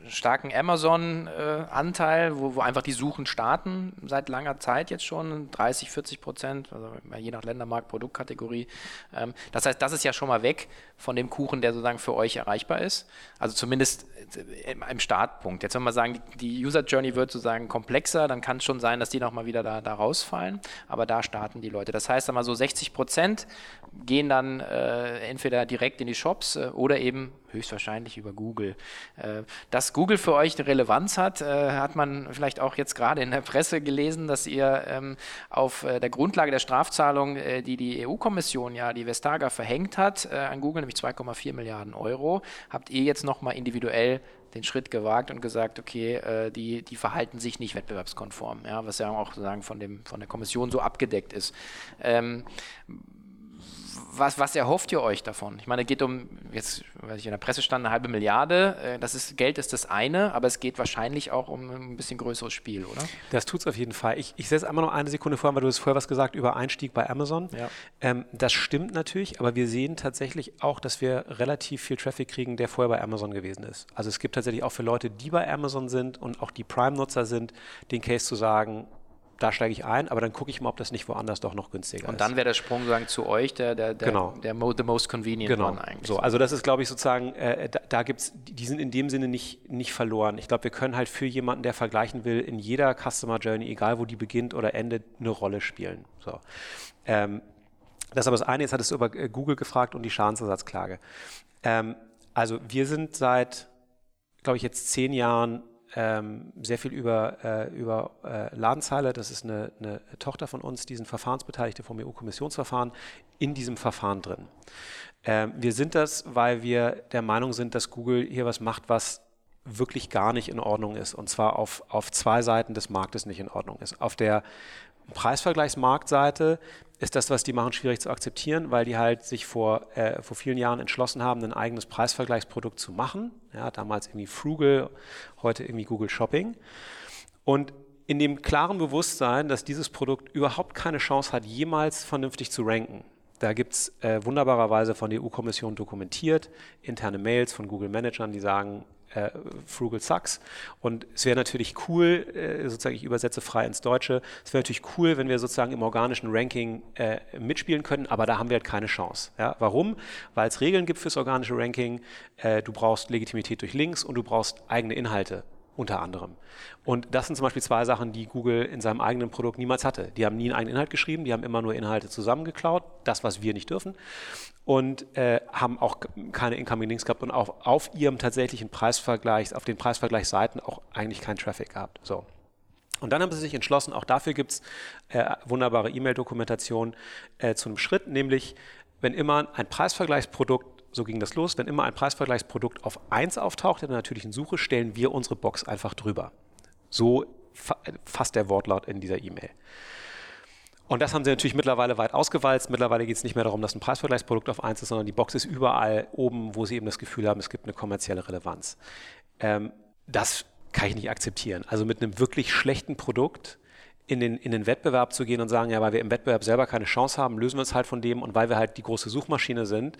starken Amazon-Anteil, äh, wo, wo, einfach die Suchen starten, seit langer Zeit jetzt schon, 30, 40 Prozent, also je nach Ländermarkt, Produktkategorie. Ähm, das heißt, das ist ja schon mal weg von dem Kuchen, der sozusagen für euch erreichbar ist. Also zumindest äh, im Startpunkt. Jetzt wenn wir sagen, die User Journey wird sozusagen komplexer, dann kann es schon sein, dass die nochmal wieder da, da rausfallen, aber da starten die Leute. Das heißt, einmal so 60 Prozent gehen dann äh, entweder direkt in die Shops äh, oder eben höchstwahrscheinlich über Google. Äh, dass Google für euch eine Relevanz hat, äh, hat man vielleicht auch jetzt gerade in der Presse gelesen, dass ihr ähm, auf äh, der Grundlage der Strafzahlung, die die EU-Kommission ja, die Vestager verhängt hat, an Google, nämlich 2,4 Milliarden Euro, habt ihr jetzt nochmal individuell den Schritt gewagt und gesagt, okay, die, die verhalten sich nicht wettbewerbskonform, ja, was ja auch sozusagen von, dem, von der Kommission so abgedeckt ist. Ähm, was, was erhofft ihr euch davon? Ich meine, es geht um, jetzt, weil ich in der Presse stand, eine halbe Milliarde. Äh, das ist, Geld ist das eine, aber es geht wahrscheinlich auch um ein bisschen größeres Spiel, oder? Das tut es auf jeden Fall. Ich, ich setze einmal noch eine Sekunde vor, weil du hast vorher was gesagt über Einstieg bei Amazon. Ja. Ähm, das stimmt natürlich, aber wir sehen tatsächlich auch, dass wir relativ viel Traffic kriegen, der vorher bei Amazon gewesen ist. Also es gibt tatsächlich auch für Leute, die bei Amazon sind und auch die Prime-Nutzer sind, den Case zu sagen, da steige ich ein, aber dann gucke ich mal, ob das nicht woanders doch noch günstiger ist. Und dann wäre der Sprung sagen zu euch der, der, der, genau. der mo the most convenient genau. one eigentlich. So, also das ist, glaube ich, sozusagen, äh, da, da gibt es, die sind in dem Sinne nicht, nicht verloren. Ich glaube, wir können halt für jemanden, der vergleichen will, in jeder Customer Journey, egal wo die beginnt oder endet, eine Rolle spielen. So. Ähm, das ist aber das eine, jetzt hattest du über äh, Google gefragt und die Schadensersatzklage. Ähm, also wir sind seit, glaube ich, jetzt zehn Jahren ähm, sehr viel über, äh, über äh, Ladenzeile, das ist eine, eine, Tochter von uns, die sind Verfahrensbeteiligte vom EU-Kommissionsverfahren, in diesem Verfahren drin. Ähm, wir sind das, weil wir der Meinung sind, dass Google hier was macht, was wirklich gar nicht in Ordnung ist. Und zwar auf, auf zwei Seiten des Marktes nicht in Ordnung ist. Auf der Preisvergleichsmarktseite ist das, was die machen, schwierig zu akzeptieren, weil die halt sich vor, äh, vor vielen Jahren entschlossen haben, ein eigenes Preisvergleichsprodukt zu machen. Ja, damals irgendwie Frugal, heute irgendwie Google Shopping. Und in dem klaren Bewusstsein, dass dieses Produkt überhaupt keine Chance hat, jemals vernünftig zu ranken. Da gibt es äh, wunderbarerweise von der EU-Kommission dokumentiert, interne Mails von Google-Managern, die sagen, äh, Frugal Sucks. Und es wäre natürlich cool, äh, sozusagen, ich übersetze frei ins Deutsche, es wäre natürlich cool, wenn wir sozusagen im organischen Ranking äh, mitspielen können, aber da haben wir halt keine Chance. Ja? Warum? Weil es Regeln gibt fürs organische Ranking, äh, du brauchst Legitimität durch Links und du brauchst eigene Inhalte unter anderem. Und das sind zum Beispiel zwei Sachen, die Google in seinem eigenen Produkt niemals hatte. Die haben nie einen eigenen Inhalt geschrieben, die haben immer nur Inhalte zusammengeklaut, das, was wir nicht dürfen, und äh, haben auch keine Incoming Links gehabt und auch auf ihrem tatsächlichen Preisvergleich, auf den Preisvergleichsseiten auch eigentlich keinen Traffic gehabt. So. Und dann haben sie sich entschlossen, auch dafür gibt es äh, wunderbare E-Mail-Dokumentation äh, zu einem Schritt, nämlich wenn immer ein Preisvergleichsprodukt so ging das los. Wenn immer ein Preisvergleichsprodukt auf 1 auftaucht in der natürlichen Suche, stellen wir unsere Box einfach drüber. So fasst der Wortlaut in dieser E-Mail. Und das haben sie natürlich mittlerweile weit ausgewalzt. Mittlerweile geht es nicht mehr darum, dass ein Preisvergleichsprodukt auf 1 ist, sondern die Box ist überall oben, wo sie eben das Gefühl haben, es gibt eine kommerzielle Relevanz. Ähm, das kann ich nicht akzeptieren. Also mit einem wirklich schlechten Produkt in den, in den Wettbewerb zu gehen und sagen, ja, weil wir im Wettbewerb selber keine Chance haben, lösen wir uns halt von dem und weil wir halt die große Suchmaschine sind,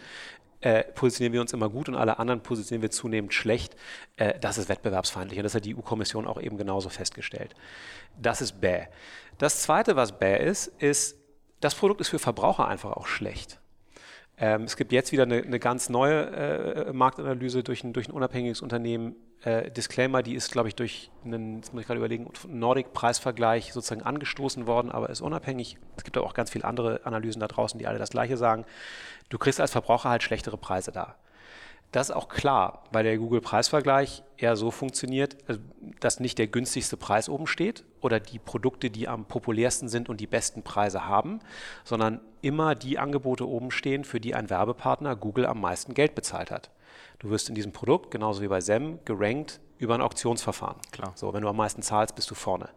äh, positionieren wir uns immer gut und alle anderen positionieren wir zunehmend schlecht. Äh, das ist wettbewerbsfeindlich und das hat die EU-Kommission auch eben genauso festgestellt. Das ist bäh. Das Zweite, was bäh ist, ist, das Produkt ist für Verbraucher einfach auch schlecht. Ähm, es gibt jetzt wieder eine, eine ganz neue äh, Marktanalyse durch ein, durch ein unabhängiges Unternehmen. Äh, Disclaimer, die ist, glaube ich, durch einen, jetzt muss ich gerade überlegen, Nordic-Preisvergleich sozusagen angestoßen worden, aber ist unabhängig. Es gibt auch ganz viele andere Analysen da draußen, die alle das Gleiche sagen. Du kriegst als Verbraucher halt schlechtere Preise da. Das ist auch klar, weil der Google-Preisvergleich eher so funktioniert, also, dass nicht der günstigste Preis oben steht oder die Produkte, die am populärsten sind und die besten Preise haben, sondern immer die Angebote oben stehen, für die ein Werbepartner Google am meisten Geld bezahlt hat. Du wirst in diesem Produkt, genauso wie bei SEM, gerankt über ein Auktionsverfahren. Klar. So, wenn du am meisten zahlst, bist du vorne.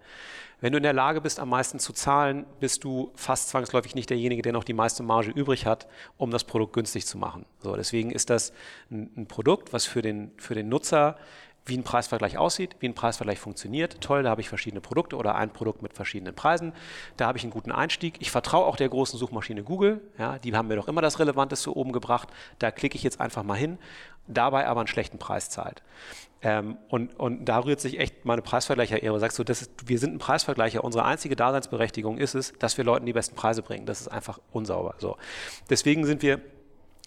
Wenn du in der Lage bist, am meisten zu zahlen, bist du fast zwangsläufig nicht derjenige, der noch die meiste Marge übrig hat, um das Produkt günstig zu machen. So, deswegen ist das ein, ein Produkt, was für den, für den Nutzer wie ein Preisvergleich aussieht, wie ein Preisvergleich funktioniert. Toll, da habe ich verschiedene Produkte oder ein Produkt mit verschiedenen Preisen. Da habe ich einen guten Einstieg. Ich vertraue auch der großen Suchmaschine Google. Ja, die haben mir doch immer das Relevanteste oben gebracht. Da klicke ich jetzt einfach mal hin, dabei aber einen schlechten Preis zahlt. Ähm, und, und da rührt sich echt meine Preisvergleicher-Ehre. Sagst du, das ist, wir sind ein Preisvergleicher. Unsere einzige Daseinsberechtigung ist es, dass wir Leuten die besten Preise bringen. Das ist einfach unsauber. So. Deswegen sind wir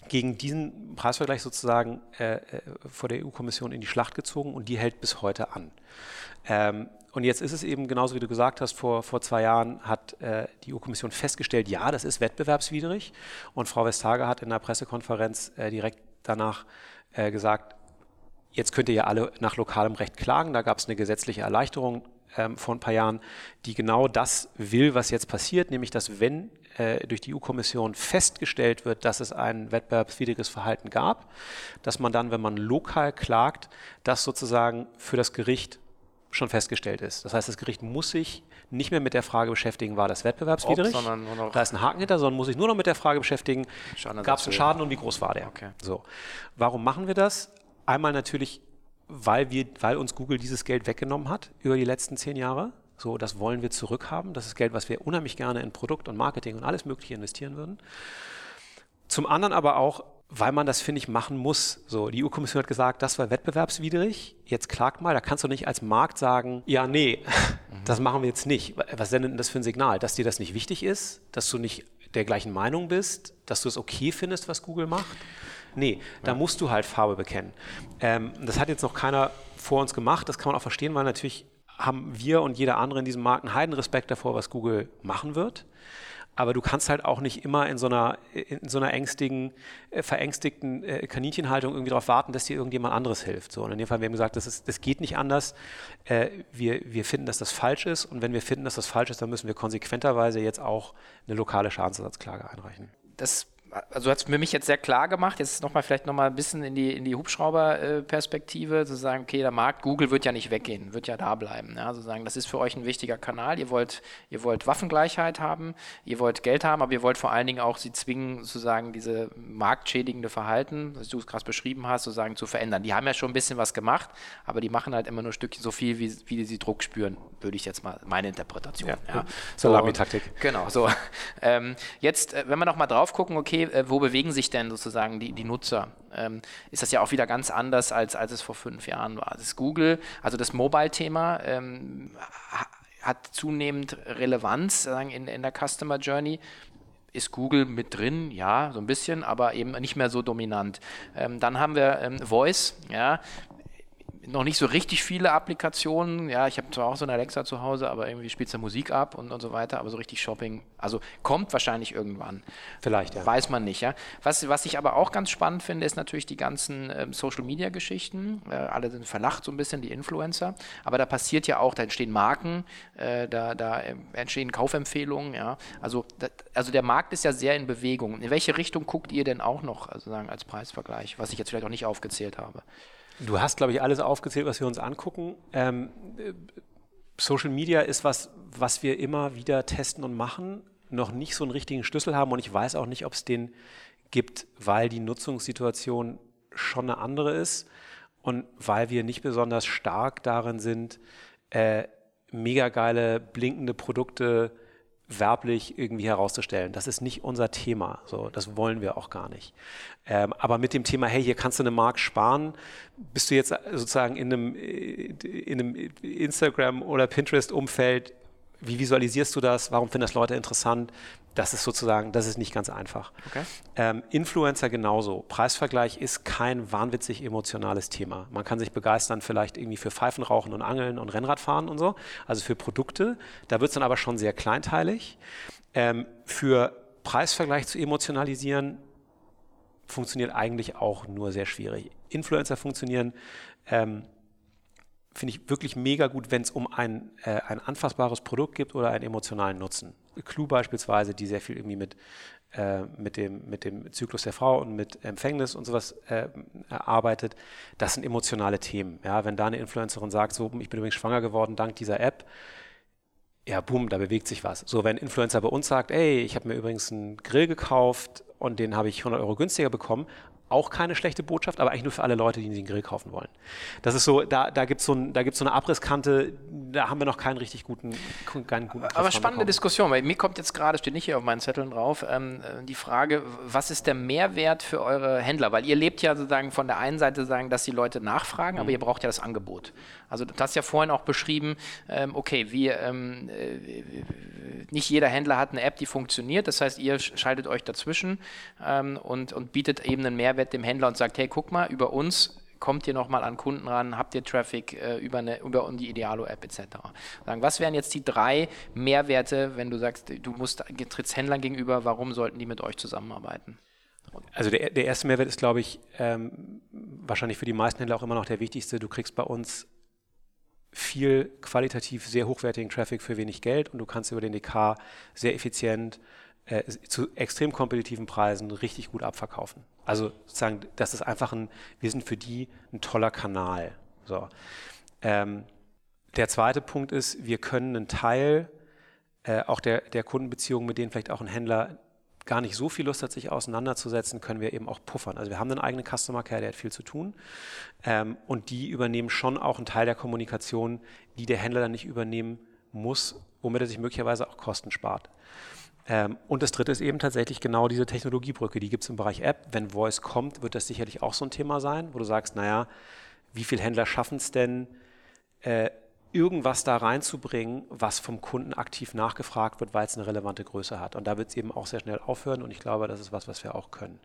gegen diesen Preisvergleich sozusagen äh, äh vor der EU-Kommission in die Schlacht gezogen und die hält bis heute an. Ähm, und jetzt ist es eben genauso, wie du gesagt hast, vor, vor zwei Jahren hat äh, die EU-Kommission festgestellt, ja, das ist wettbewerbswidrig. Und Frau Vestager hat in der Pressekonferenz äh, direkt danach äh, gesagt, Jetzt könnt ihr ja alle nach lokalem Recht klagen. Da gab es eine gesetzliche Erleichterung ähm, vor ein paar Jahren, die genau das will, was jetzt passiert, nämlich dass wenn äh, durch die EU-Kommission festgestellt wird, dass es ein wettbewerbswidriges Verhalten gab, dass man dann, wenn man lokal klagt, das sozusagen für das Gericht schon festgestellt ist. Das heißt, das Gericht muss sich nicht mehr mit der Frage beschäftigen, war das wettbewerbswidrig? Ob, da ist ein Haken hinter, sondern muss sich nur noch mit der Frage beschäftigen, gab es einen Schaden und wie groß war der? Okay. So. Warum machen wir das? Einmal natürlich, weil, wir, weil uns Google dieses Geld weggenommen hat über die letzten zehn Jahre. So, das wollen wir zurückhaben. Das ist Geld, was wir unheimlich gerne in Produkt und Marketing und alles Mögliche investieren würden. Zum anderen aber auch, weil man das, finde ich, machen muss. So, die EU-Kommission hat gesagt, das war wettbewerbswidrig. Jetzt klagt mal, da kannst du nicht als Markt sagen, ja, nee, das machen wir jetzt nicht. Was sendet denn das für ein Signal? Dass dir das nicht wichtig ist, dass du nicht der gleichen Meinung bist, dass du es okay findest, was Google macht? Nee, da musst du halt Farbe bekennen. Ähm, das hat jetzt noch keiner vor uns gemacht. Das kann man auch verstehen, weil natürlich haben wir und jeder andere in diesem Markt einen Heidenrespekt davor, was Google machen wird. Aber du kannst halt auch nicht immer in so einer, in so einer ängstigen, äh, verängstigten äh, Kaninchenhaltung irgendwie darauf warten, dass dir irgendjemand anderes hilft. So, und in dem Fall, wir haben gesagt, das, ist, das geht nicht anders. Äh, wir, wir finden, dass das falsch ist. Und wenn wir finden, dass das falsch ist, dann müssen wir konsequenterweise jetzt auch eine lokale Schadensersatzklage einreichen. Das also hat es für mich jetzt sehr klar gemacht, jetzt nochmal vielleicht nochmal ein bisschen in die, in die Hubschrauber-Perspektive, zu sagen, okay, der Markt Google wird ja nicht weggehen, wird ja da bleiben. Ja, sozusagen, das ist für euch ein wichtiger Kanal. Ihr wollt, ihr wollt Waffengleichheit haben, ihr wollt Geld haben, aber ihr wollt vor allen Dingen auch sie zwingen, sozusagen diese marktschädigende Verhalten, was du es gerade beschrieben hast, sozusagen zu verändern. Die haben ja schon ein bisschen was gemacht, aber die machen halt immer nur Stückchen so viel, wie, wie sie Druck spüren, würde ich jetzt mal, meine Interpretation. Ja, ja. Salami-Taktik. Genau, so. Ähm, jetzt, äh, wenn wir nochmal drauf gucken, okay, äh, wo bewegen sich denn sozusagen die, die Nutzer? Ähm, ist das ja auch wieder ganz anders, als, als es vor fünf Jahren war. Das Google, also das Mobile-Thema, ähm, hat zunehmend Relevanz sagen, in, in der Customer Journey ist Google mit drin, ja, so ein bisschen, aber eben nicht mehr so dominant. Ähm, dann haben wir ähm, Voice, ja, noch nicht so richtig viele Applikationen. Ja, ich habe zwar auch so eine Alexa zu Hause, aber irgendwie spielt es Musik ab und, und so weiter, aber so richtig Shopping, also kommt wahrscheinlich irgendwann. Vielleicht, ja. Weiß man nicht, ja. Was, was ich aber auch ganz spannend finde, ist natürlich die ganzen ähm, Social-Media-Geschichten. Äh, alle sind verlacht so ein bisschen, die Influencer. Aber da passiert ja auch, da entstehen Marken, äh, da, da äh, entstehen Kaufempfehlungen, ja. Also, da, also der Markt ist ja sehr in Bewegung. In welche Richtung guckt ihr denn auch noch, also sagen, als Preisvergleich, was ich jetzt vielleicht auch nicht aufgezählt habe? Du hast, glaube ich, alles aufgezählt, was wir uns angucken. Ähm, Social Media ist was, was wir immer wieder testen und machen, noch nicht so einen richtigen Schlüssel haben und ich weiß auch nicht, ob es den gibt, weil die Nutzungssituation schon eine andere ist und weil wir nicht besonders stark darin sind, äh, mega geile, blinkende Produkte werblich irgendwie herauszustellen. Das ist nicht unser Thema. So, das wollen wir auch gar nicht. Ähm, aber mit dem Thema, hey, hier kannst du eine Mark sparen, bist du jetzt sozusagen in einem, äh, in einem Instagram- oder Pinterest-Umfeld wie visualisierst du das? Warum finden das Leute interessant? Das ist sozusagen, das ist nicht ganz einfach. Okay. Ähm, Influencer genauso. Preisvergleich ist kein wahnwitzig emotionales Thema. Man kann sich begeistern vielleicht irgendwie für Pfeifenrauchen und Angeln und Rennradfahren und so, also für Produkte. Da wird es dann aber schon sehr kleinteilig. Ähm, für Preisvergleich zu emotionalisieren, funktioniert eigentlich auch nur sehr schwierig. Influencer funktionieren ähm, finde ich wirklich mega gut, wenn es um ein, äh, ein anfassbares Produkt gibt oder einen emotionalen Nutzen. Clue beispielsweise, die sehr viel irgendwie mit, äh, mit, dem, mit dem Zyklus der Frau und mit Empfängnis und sowas äh, arbeitet, das sind emotionale Themen. Ja, wenn da eine Influencerin sagt, so, ich bin übrigens schwanger geworden dank dieser App, ja, boom, da bewegt sich was. So, wenn ein Influencer bei uns sagt, ey, ich habe mir übrigens einen Grill gekauft und den habe ich 100 Euro günstiger bekommen, auch keine schlechte Botschaft, aber eigentlich nur für alle Leute, die den Grill kaufen wollen. Das ist so, da, da gibt es so, ein, so eine Abrisskante, da haben wir noch keinen richtig guten, keinen guten Aber spannende bekommen. Diskussion, weil mir kommt jetzt gerade, steht nicht hier auf meinen Zetteln drauf, ähm, die Frage, was ist der Mehrwert für eure Händler? Weil ihr lebt ja sozusagen von der einen Seite sagen, dass die Leute nachfragen, mhm. aber ihr braucht ja das Angebot. Also du hast ja vorhin auch beschrieben, ähm, okay, wir, ähm, äh, nicht jeder Händler hat eine App, die funktioniert. Das heißt, ihr schaltet euch dazwischen ähm, und, und bietet eben einen Mehrwert dem Händler und sagt, hey, guck mal, über uns kommt ihr nochmal an Kunden ran, habt ihr Traffic äh, über, eine, über die Idealo-App etc. Sagen, was wären jetzt die drei Mehrwerte, wenn du sagst, du musst trittst Händlern gegenüber, warum sollten die mit euch zusammenarbeiten? Also der, der erste Mehrwert ist, glaube ich, ähm, wahrscheinlich für die meisten Händler auch immer noch der wichtigste. Du kriegst bei uns viel qualitativ sehr hochwertigen Traffic für wenig Geld und du kannst über den DK sehr effizient äh, zu extrem kompetitiven Preisen richtig gut abverkaufen. Also sozusagen, das ist einfach ein, wir sind für die ein toller Kanal. So. Ähm, der zweite Punkt ist, wir können einen Teil äh, auch der, der Kundenbeziehungen, mit denen vielleicht auch ein Händler gar nicht so viel Lust hat, sich auseinanderzusetzen, können wir eben auch puffern. Also wir haben einen eigenen Customer Care, der hat viel zu tun. Ähm, und die übernehmen schon auch einen Teil der Kommunikation, die der Händler dann nicht übernehmen muss, womit er sich möglicherweise auch Kosten spart. Ähm, und das dritte ist eben tatsächlich genau diese Technologiebrücke. Die gibt es im Bereich App. Wenn Voice kommt, wird das sicherlich auch so ein Thema sein, wo du sagst, naja, wie viele Händler schaffen es denn, äh, irgendwas da reinzubringen, was vom Kunden aktiv nachgefragt wird, weil es eine relevante Größe hat. Und da wird es eben auch sehr schnell aufhören und ich glaube, das ist was, was wir auch können.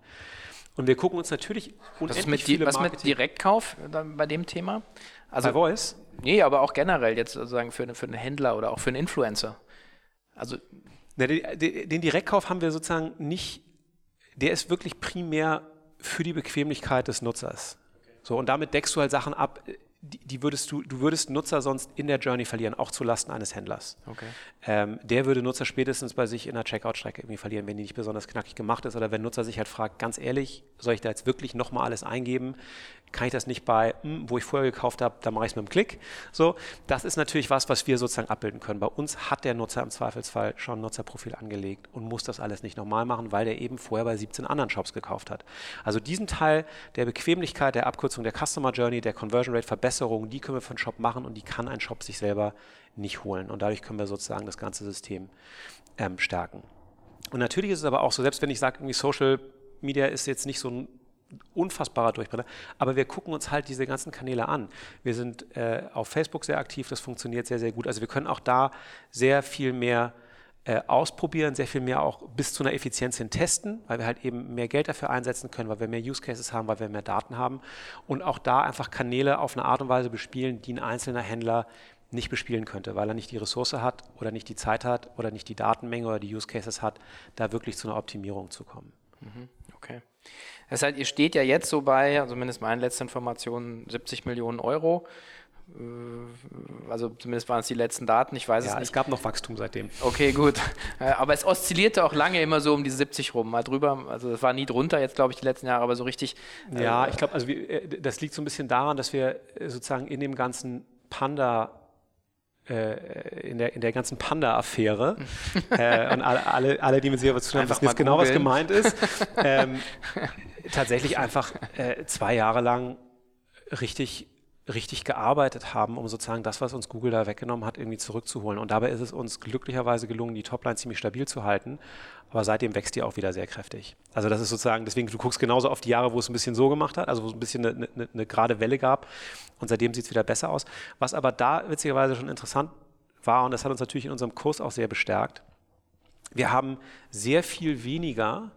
Und wir gucken uns natürlich unendlich mit viele Was mit Direktkauf bei dem Thema? Also bei Voice? Nee, aber auch generell jetzt sozusagen für, für einen Händler oder auch für einen Influencer. Also Na, den, den Direktkauf haben wir sozusagen nicht, der ist wirklich primär für die Bequemlichkeit des Nutzers. So, und damit deckst du halt Sachen ab, die, die, würdest du, du würdest Nutzer sonst in der Journey verlieren, auch zulasten eines Händlers. Okay. Ähm, der würde Nutzer spätestens bei sich in der Checkout-Strecke irgendwie verlieren, wenn die nicht besonders knackig gemacht ist oder wenn Nutzer sich halt fragt, ganz ehrlich, soll ich da jetzt wirklich nochmal alles eingeben? kann ich das nicht bei, hm, wo ich vorher gekauft habe, da mache ich es mit dem Klick. So, das ist natürlich was, was wir sozusagen abbilden können. Bei uns hat der Nutzer im Zweifelsfall schon ein Nutzerprofil angelegt und muss das alles nicht nochmal machen, weil der eben vorher bei 17 anderen Shops gekauft hat. Also diesen Teil der Bequemlichkeit, der Abkürzung der Customer Journey, der Conversion Rate Verbesserung, die können wir für einen Shop machen und die kann ein Shop sich selber nicht holen. Und dadurch können wir sozusagen das ganze System ähm, stärken. Und natürlich ist es aber auch so, selbst wenn ich sage, irgendwie Social Media ist jetzt nicht so ein unfassbarer Durchbrenner. Aber wir gucken uns halt diese ganzen Kanäle an. Wir sind äh, auf Facebook sehr aktiv, das funktioniert sehr, sehr gut. Also wir können auch da sehr viel mehr äh, ausprobieren, sehr viel mehr auch bis zu einer Effizienz hin testen, weil wir halt eben mehr Geld dafür einsetzen können, weil wir mehr Use Cases haben, weil wir mehr Daten haben und auch da einfach Kanäle auf eine Art und Weise bespielen, die ein einzelner Händler nicht bespielen könnte, weil er nicht die Ressource hat oder nicht die Zeit hat oder nicht die Datenmenge oder die Use Cases hat, da wirklich zu einer Optimierung zu kommen. Mhm, okay. Das heißt, ihr steht ja jetzt so bei, also zumindest meine letzte Information, 70 Millionen Euro. Äh, also zumindest waren es die letzten Daten, ich weiß ja, es nicht. es gab noch Wachstum seitdem. Okay, gut. Äh, aber es oszillierte auch lange immer so um die 70 rum, mal drüber. Also es war nie drunter jetzt, glaube ich, die letzten Jahre, aber so richtig. Ja, äh, ich glaube, also das liegt so ein bisschen daran, dass wir sozusagen in dem ganzen Panda in der, in der ganzen Panda-Affäre äh, und alle, alle, alle, die mit sich zu tun haben, wissen jetzt genau, was gemeint ist, ähm, tatsächlich einfach äh, zwei Jahre lang richtig richtig gearbeitet haben, um sozusagen das, was uns Google da weggenommen hat, irgendwie zurückzuholen. Und dabei ist es uns glücklicherweise gelungen, die Topline ziemlich stabil zu halten. Aber seitdem wächst die auch wieder sehr kräftig. Also das ist sozusagen, deswegen, du guckst genauso auf die Jahre, wo es ein bisschen so gemacht hat, also wo es ein bisschen eine, eine, eine gerade Welle gab. Und seitdem sieht es wieder besser aus. Was aber da witzigerweise schon interessant war, und das hat uns natürlich in unserem Kurs auch sehr bestärkt, wir haben sehr viel weniger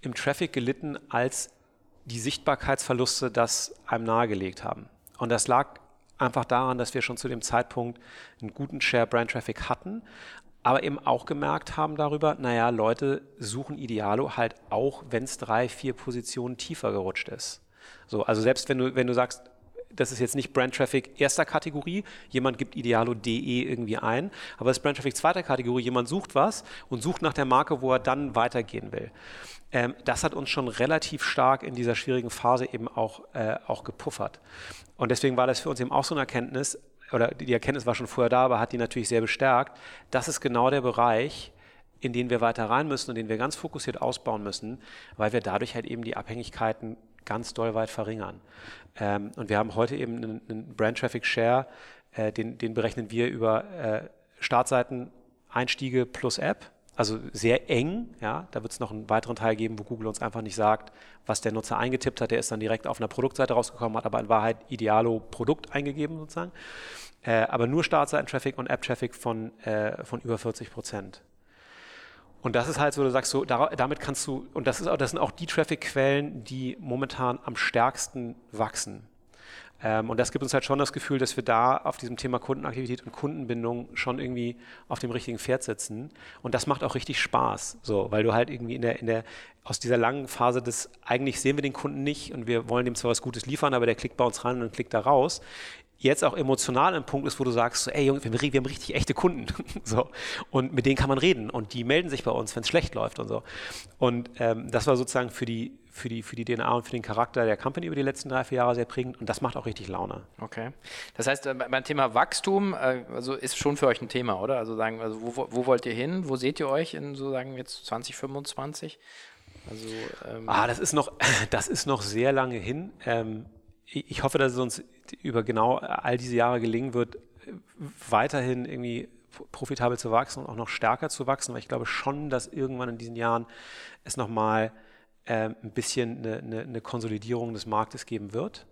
im Traffic gelitten, als die Sichtbarkeitsverluste das einem nahegelegt haben. Und das lag einfach daran, dass wir schon zu dem Zeitpunkt einen guten Share Brand Traffic hatten, aber eben auch gemerkt haben darüber, naja, Leute suchen Idealo halt auch, wenn es drei, vier Positionen tiefer gerutscht ist. So, also selbst wenn du, wenn du sagst, das ist jetzt nicht Brand Traffic erster Kategorie, jemand gibt idealo.de irgendwie ein, aber es ist Brand Traffic zweiter Kategorie, jemand sucht was und sucht nach der Marke, wo er dann weitergehen will. Ähm, das hat uns schon relativ stark in dieser schwierigen Phase eben auch, äh, auch gepuffert. Und deswegen war das für uns eben auch so eine Erkenntnis, oder die Erkenntnis war schon vorher da, aber hat die natürlich sehr bestärkt. Das ist genau der Bereich, in den wir weiter rein müssen und den wir ganz fokussiert ausbauen müssen, weil wir dadurch halt eben die Abhängigkeiten ganz doll weit verringern. Ähm, und wir haben heute eben einen, einen Brand Traffic Share, äh, den, den, berechnen wir über äh, Startseiten, Einstiege plus App also sehr eng. Ja, da wird es noch einen weiteren Teil geben, wo Google uns einfach nicht sagt, was der Nutzer eingetippt hat. Der ist dann direkt auf einer Produktseite rausgekommen, hat aber in Wahrheit Idealo Produkt eingegeben sozusagen. Äh, aber nur Startseiten-Traffic und App-Traffic von, äh, von über 40 Prozent. Und das ist halt so, du sagst so, damit kannst du, und das, ist auch, das sind auch die Traffic-Quellen, die momentan am stärksten wachsen. Ähm, und das gibt uns halt schon das Gefühl, dass wir da auf diesem Thema Kundenaktivität und Kundenbindung schon irgendwie auf dem richtigen Pferd sitzen. Und das macht auch richtig Spaß, so, weil du halt irgendwie in der, in der, aus dieser langen Phase des, eigentlich sehen wir den Kunden nicht und wir wollen dem zwar was Gutes liefern, aber der klickt bei uns rein und klickt da raus, jetzt auch emotional ein Punkt ist, wo du sagst, so, ey Junge, wir, wir haben richtig echte Kunden. so. Und mit denen kann man reden und die melden sich bei uns, wenn es schlecht läuft und so. Und ähm, das war sozusagen für die, für, die, für die DNA und für den Charakter der Company über die letzten drei, vier Jahre sehr prägend und das macht auch richtig Laune. Okay. Das heißt, äh, beim Thema Wachstum, äh, also ist schon für euch ein Thema, oder? Also sagen, also wo, wo wollt ihr hin? Wo seht ihr euch in so sagen jetzt 2025? Also, ähm ah, das ist noch, das ist noch sehr lange hin. Ähm, ich hoffe, dass es uns über genau all diese Jahre gelingen wird, weiterhin irgendwie profitabel zu wachsen und auch noch stärker zu wachsen, weil ich glaube schon, dass irgendwann in diesen Jahren es nochmal ähm, ein bisschen eine, eine, eine, Konsolidierung des Marktes geben wird.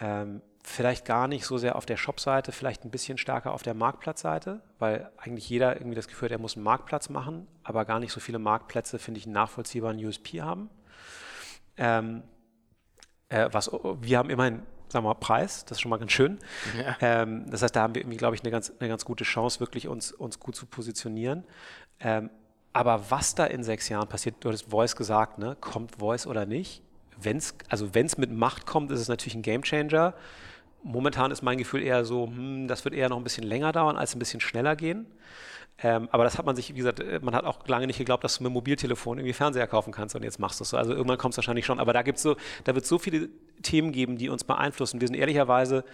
Ähm, vielleicht gar nicht so sehr auf der Shop-Seite, vielleicht ein bisschen stärker auf der Marktplatzseite, weil eigentlich jeder irgendwie das Gefühl hat, er muss einen Marktplatz machen, aber gar nicht so viele Marktplätze, finde ich, einen nachvollziehbaren USP haben. Ähm, äh, was, wir haben immerhin, sagen wir mal, Preis, das ist schon mal ganz schön. Ja. Ähm, das heißt, da haben wir irgendwie, glaube ich, eine ganz, eine ganz gute Chance, wirklich uns, uns gut zu positionieren. Ähm, aber was da in sechs Jahren passiert, du hattest Voice gesagt, ne? kommt Voice oder nicht? Wenn's, also wenn es mit Macht kommt, ist es natürlich ein Gamechanger. Momentan ist mein Gefühl eher so, hm, das wird eher noch ein bisschen länger dauern, als ein bisschen schneller gehen. Ähm, aber das hat man sich, wie gesagt, äh, man hat auch lange nicht geglaubt, dass du mit Mobiltelefon irgendwie Fernseher kaufen kannst und jetzt machst du es so. Also irgendwann kommt es wahrscheinlich schon. Aber da gibt's so, da wird es so viele Themen geben, die uns beeinflussen. Wir sind ehrlicherweise,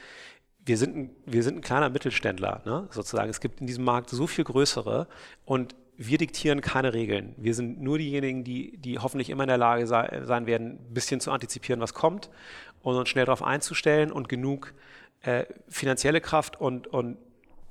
wir sind ein, wir sind ein kleiner Mittelständler, ne, sozusagen. Es gibt in diesem Markt so viel größere und wir diktieren keine Regeln. Wir sind nur diejenigen, die, die hoffentlich immer in der Lage sei, sein werden, ein bisschen zu antizipieren, was kommt und uns schnell darauf einzustellen und genug äh, finanzielle Kraft und, und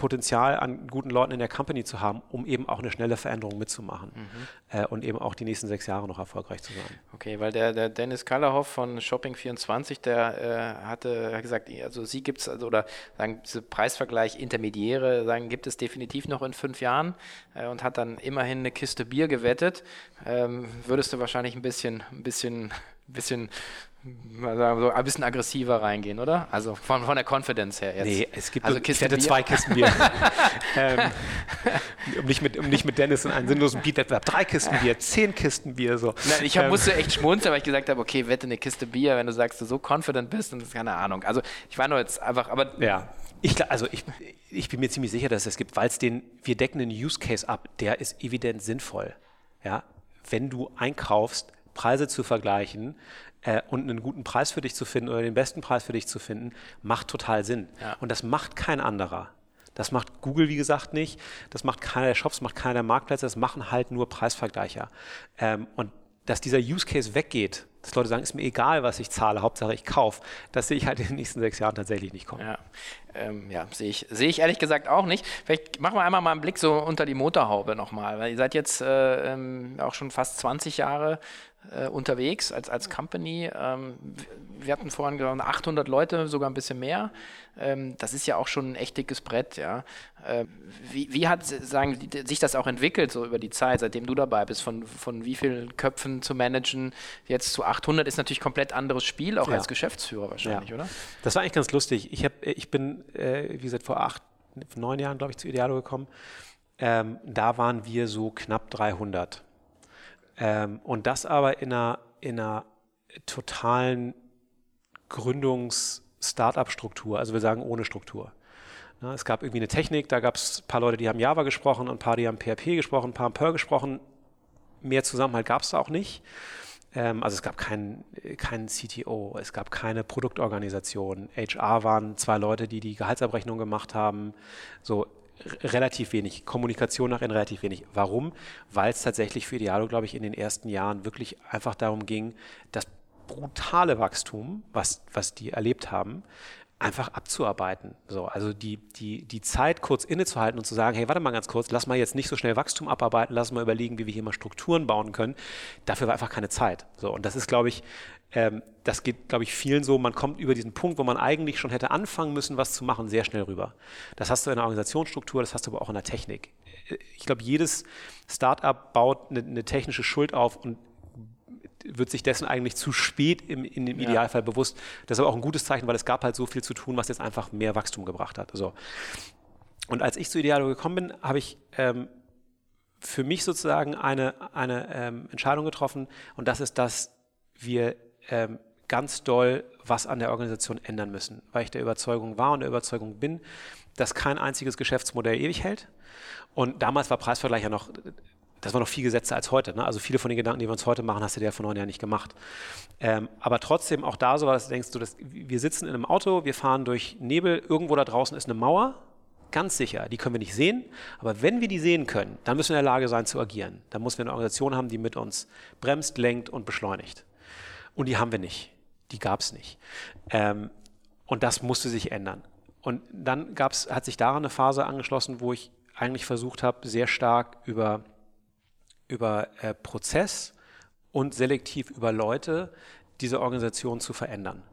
Potenzial an guten Leuten in der Company zu haben, um eben auch eine schnelle Veränderung mitzumachen mhm. äh, und eben auch die nächsten sechs Jahre noch erfolgreich zu sein. Okay, weil der, der Dennis Kallerhoff von Shopping24, der äh, hatte gesagt, also sie gibt es, also, oder sagen, diese Preisvergleich Intermediäre, sagen, gibt es definitiv noch in fünf Jahren äh, und hat dann immerhin eine Kiste Bier gewettet. Ähm, würdest du wahrscheinlich ein bisschen, ein bisschen bisschen, ein bisschen aggressiver reingehen, oder? Also von, von der Confidence her jetzt. Nee, es gibt also nur, ich hätte zwei Kisten Bier. ähm, um, nicht mit, um nicht mit Dennis in einen sinnlosen Beat-Wettbewerb. Drei Kisten Bier, zehn Kisten Bier, so. Nein, ich hab, ähm, musste echt schmunzeln, weil ich gesagt habe, okay, wette eine Kiste Bier, wenn du sagst, du so confident bist, das ist keine Ahnung. Also ich war nur jetzt einfach, aber... Ja, ich, also ich, ich bin mir ziemlich sicher, dass es gibt, weil es den, wir decken einen Use Case ab, der ist evident sinnvoll. Ja, wenn du einkaufst, Preise zu vergleichen äh, und einen guten Preis für dich zu finden oder den besten Preis für dich zu finden, macht total Sinn. Ja. Und das macht kein anderer. Das macht Google, wie gesagt, nicht. Das macht keiner der Shops, macht keiner der Marktplätze. Das machen halt nur Preisvergleicher. Ähm, und dass dieser Use Case weggeht, dass Leute sagen, ist mir egal, was ich zahle, Hauptsache ich kaufe, das sehe ich halt in den nächsten sechs Jahren tatsächlich nicht kommen. Ja, ähm, ja sehe ich, sehe ich ehrlich gesagt auch nicht. Vielleicht machen wir einmal mal einen Blick so unter die Motorhaube nochmal, weil ihr seid jetzt äh, ähm, auch schon fast 20 Jahre äh, unterwegs als, als Company. Ähm, wir hatten vorhin gesagt, 800 Leute, sogar ein bisschen mehr. Ähm, das ist ja auch schon ein echt dickes Brett. Ja. Äh, wie, wie, hat sagen, sich das auch entwickelt, so über die Zeit, seitdem du dabei bist, von, von wie vielen Köpfen zu managen? Jetzt zu 800 ist natürlich komplett anderes Spiel, auch ja. als Geschäftsführer wahrscheinlich, ja. oder? Das war eigentlich ganz lustig. Ich, hab, ich bin, äh, wie gesagt, vor acht, neun Jahren, glaube ich, zu Idealo gekommen. Ähm, da waren wir so knapp 300. Ähm, und das aber in einer, in einer totalen Gründungs-Startup-Struktur, also wir sagen ohne Struktur. Ja, es gab irgendwie eine Technik, da gab es ein paar Leute, die haben Java gesprochen und ein paar, die haben PHP gesprochen, ein paar haben Perl gesprochen. Mehr Zusammenhalt gab es da auch nicht. Ähm, also es gab keinen kein CTO, es gab keine Produktorganisation. HR waren zwei Leute, die die Gehaltsabrechnung gemacht haben. So, relativ wenig, Kommunikation nach innen relativ wenig. Warum? Weil es tatsächlich für Idealo, glaube ich, in den ersten Jahren wirklich einfach darum ging, das brutale Wachstum, was, was die erlebt haben, einfach abzuarbeiten. So, also die, die, die Zeit kurz innezuhalten und zu sagen, hey, warte mal ganz kurz, lass mal jetzt nicht so schnell Wachstum abarbeiten, lass mal überlegen, wie wir hier mal Strukturen bauen können. Dafür war einfach keine Zeit. So, und das ist, glaube ich, ähm, das geht, glaube ich, vielen so. Man kommt über diesen Punkt, wo man eigentlich schon hätte anfangen müssen, was zu machen, sehr schnell rüber. Das hast du in der Organisationsstruktur, das hast du aber auch in der Technik. Ich glaube, jedes Startup baut eine, eine technische Schuld auf und wird sich dessen eigentlich zu spät im, in dem Idealfall ja. bewusst. Das ist aber auch ein gutes Zeichen, weil es gab halt so viel zu tun, was jetzt einfach mehr Wachstum gebracht hat. So. Und als ich zu Idealo gekommen bin, habe ich ähm, für mich sozusagen eine, eine ähm, Entscheidung getroffen und das ist, dass wir ähm, ganz doll was an der Organisation ändern müssen, weil ich der Überzeugung war und der Überzeugung bin, dass kein einziges Geschäftsmodell ewig hält. Und damals war Preisvergleich ja noch, das war noch viel gesetzter als heute. Ne? Also viele von den Gedanken, die wir uns heute machen, hast du dir ja vor neun Jahren nicht gemacht. Ähm, aber trotzdem auch da so war, dass du denkst, du, dass wir sitzen in einem Auto, wir fahren durch Nebel, irgendwo da draußen ist eine Mauer, ganz sicher, die können wir nicht sehen, aber wenn wir die sehen können, dann müssen wir in der Lage sein zu agieren. Dann müssen wir eine Organisation haben, die mit uns bremst, lenkt und beschleunigt. Und die haben wir nicht. Die gab es nicht. Ähm, und das musste sich ändern. Und dann gab's, hat sich daran eine Phase angeschlossen, wo ich eigentlich versucht habe, sehr stark über, über äh, Prozess und selektiv über Leute diese Organisation zu verändern.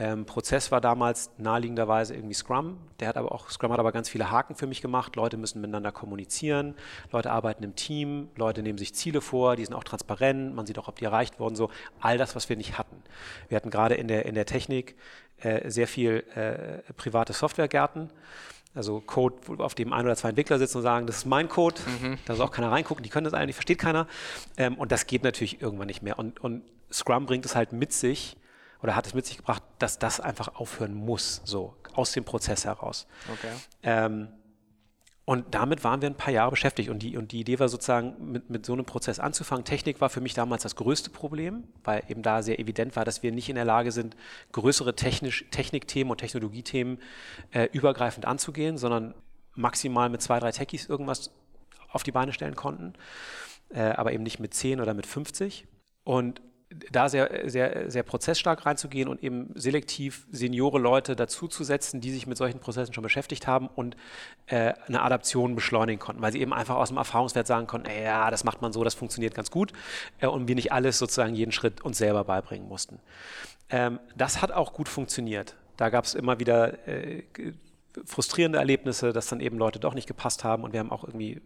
Ähm, Prozess war damals naheliegenderweise irgendwie Scrum. Der hat aber auch, Scrum hat aber ganz viele Haken für mich gemacht. Leute müssen miteinander kommunizieren, Leute arbeiten im Team, Leute nehmen sich Ziele vor, die sind auch transparent, man sieht auch, ob die erreicht wurden, so. All das, was wir nicht hatten. Wir hatten gerade in der, in der Technik äh, sehr viel äh, private Softwaregärten. Also Code, auf dem ein oder zwei Entwickler sitzen und sagen, das ist mein Code, mhm. da soll auch keiner reingucken, die können das eigentlich, versteht keiner. Ähm, und das geht natürlich irgendwann nicht mehr. Und, und Scrum bringt es halt mit sich, oder hat es mit sich gebracht, dass das einfach aufhören muss, so aus dem Prozess heraus. Okay. Ähm, und damit waren wir ein paar Jahre beschäftigt. Und die, und die Idee war sozusagen, mit, mit so einem Prozess anzufangen. Technik war für mich damals das größte Problem, weil eben da sehr evident war, dass wir nicht in der Lage sind, größere Technisch, Technikthemen und Technologiethemen äh, übergreifend anzugehen, sondern maximal mit zwei, drei Techies irgendwas auf die Beine stellen konnten, äh, aber eben nicht mit zehn oder mit 50. Und da sehr, sehr, sehr prozessstark reinzugehen und eben selektiv seniore Leute dazuzusetzen, die sich mit solchen Prozessen schon beschäftigt haben und äh, eine Adaption beschleunigen konnten, weil sie eben einfach aus dem Erfahrungswert sagen konnten, ja, das macht man so, das funktioniert ganz gut äh, und wir nicht alles sozusagen jeden Schritt uns selber beibringen mussten. Ähm, das hat auch gut funktioniert. Da gab es immer wieder äh, frustrierende Erlebnisse, dass dann eben Leute doch nicht gepasst haben und wir haben auch irgendwie,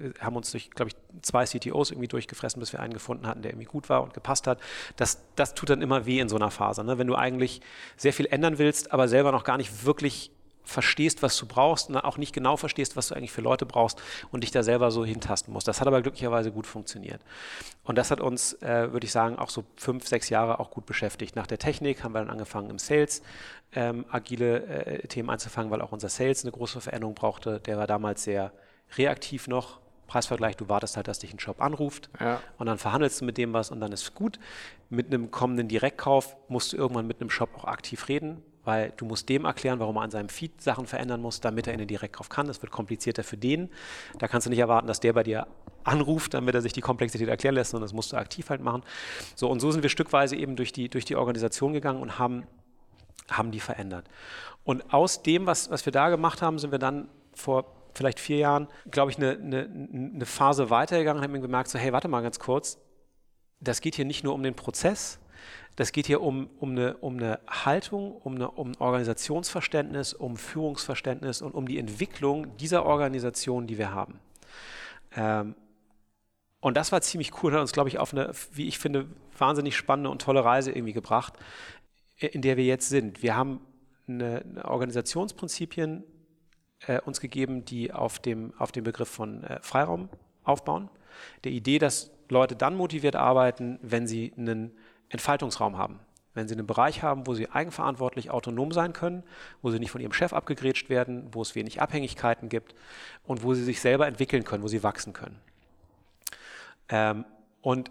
äh, haben uns durch, glaube ich, zwei CTOs irgendwie durchgefressen, bis wir einen gefunden hatten, der irgendwie gut war und gepasst hat. Das, das tut dann immer weh in so einer Phase, ne? wenn du eigentlich sehr viel ändern willst, aber selber noch gar nicht wirklich verstehst, was du brauchst und auch nicht genau verstehst, was du eigentlich für Leute brauchst und dich da selber so hintasten musst. Das hat aber glücklicherweise gut funktioniert. Und das hat uns, äh, würde ich sagen, auch so fünf, sechs Jahre auch gut beschäftigt. Nach der Technik haben wir dann angefangen im Sales ähm, agile äh, Themen einzufangen, weil auch unser Sales eine große Veränderung brauchte. Der war damals sehr reaktiv noch. Preisvergleich, du wartest halt, dass dich ein Shop anruft ja. und dann verhandelst du mit dem was und dann ist gut. Mit einem kommenden Direktkauf musst du irgendwann mit einem Shop auch aktiv reden weil du musst dem erklären, warum er an seinem Feed Sachen verändern muss, damit er in den Direktkauf kann. Das wird komplizierter für den. Da kannst du nicht erwarten, dass der bei dir anruft, damit er sich die Komplexität erklären lässt, sondern das musst du aktiv halt machen. So, und so sind wir stückweise eben durch die, durch die Organisation gegangen und haben, haben die verändert. Und aus dem, was, was wir da gemacht haben, sind wir dann vor vielleicht vier Jahren, glaube ich, eine, eine, eine Phase weitergegangen und haben gemerkt, so, hey, warte mal ganz kurz, das geht hier nicht nur um den Prozess, das geht hier um, um, eine, um eine Haltung, um, eine, um ein Organisationsverständnis, um Führungsverständnis und um die Entwicklung dieser Organisation, die wir haben. Ähm, und das war ziemlich cool, hat uns, glaube ich, auf eine, wie ich finde, wahnsinnig spannende und tolle Reise irgendwie gebracht, in der wir jetzt sind. Wir haben eine, eine Organisationsprinzipien äh, uns gegeben, die auf dem, auf dem Begriff von äh, Freiraum aufbauen. Der Idee, dass Leute dann motiviert arbeiten, wenn sie einen Entfaltungsraum haben. Wenn Sie einen Bereich haben, wo Sie eigenverantwortlich autonom sein können, wo Sie nicht von Ihrem Chef abgegrätscht werden, wo es wenig Abhängigkeiten gibt und wo Sie sich selber entwickeln können, wo Sie wachsen können. Ähm, und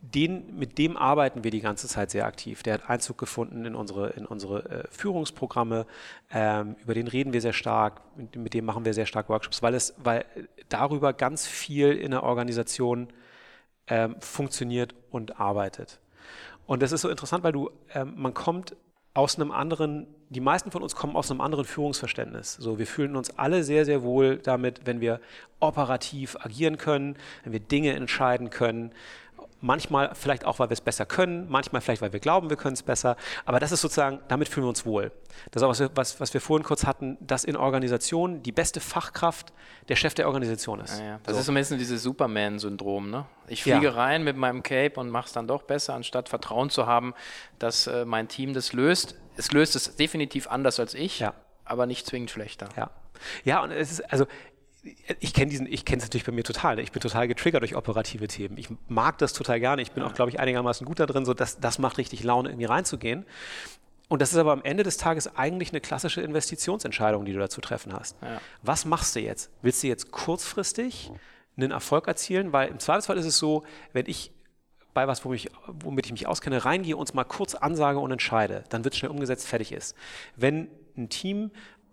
den, mit dem arbeiten wir die ganze Zeit sehr aktiv. Der hat Einzug gefunden in unsere, in unsere äh, Führungsprogramme. Ähm, über den reden wir sehr stark. Mit, mit, dem machen wir sehr stark Workshops, weil, es, weil darüber ganz viel in der Organisation ähm, funktioniert und arbeitet. Und das ist so interessant, weil du, ähm, man kommt aus einem anderen, die meisten von uns kommen aus einem anderen Führungsverständnis. So, wir fühlen uns alle sehr, sehr wohl damit, wenn wir operativ agieren können, wenn wir Dinge entscheiden können, Manchmal vielleicht auch, weil wir es besser können, manchmal vielleicht, weil wir glauben, wir können es besser. Aber das ist sozusagen, damit fühlen wir uns wohl. Das ist auch, was was wir vorhin kurz hatten, dass in Organisationen die beste Fachkraft der Chef der Organisation ist. Ja, ja. Das so. ist so ein bisschen dieses Superman-Syndrom. Ne? Ich fliege ja. rein mit meinem Cape und mache es dann doch besser, anstatt Vertrauen zu haben, dass äh, mein Team das löst. Es löst es definitiv anders als ich, aber nicht zwingend schlechter. Ja. Ja, und es ist, also ich kenne diesen, ich kenne es natürlich bei mir total. Ne? Ich bin total getriggert durch operative Themen. Ich mag das total gerne. Ich bin auch, glaube ich, einigermaßen gut da drin. So, das, das macht richtig Laune, irgendwie reinzugehen. Und das ist aber am Ende des Tages eigentlich eine klassische Investitionsentscheidung, die du dazu treffen hast. Ja. Was machst du jetzt? Willst du jetzt kurzfristig einen Erfolg erzielen? Weil im Zweifelsfall ist es so, wenn ich bei was, womit ich, womit ich mich auskenne, reingehe und es mal kurz ansage und entscheide, dann wird es schnell umgesetzt, fertig ist. Wenn ein Team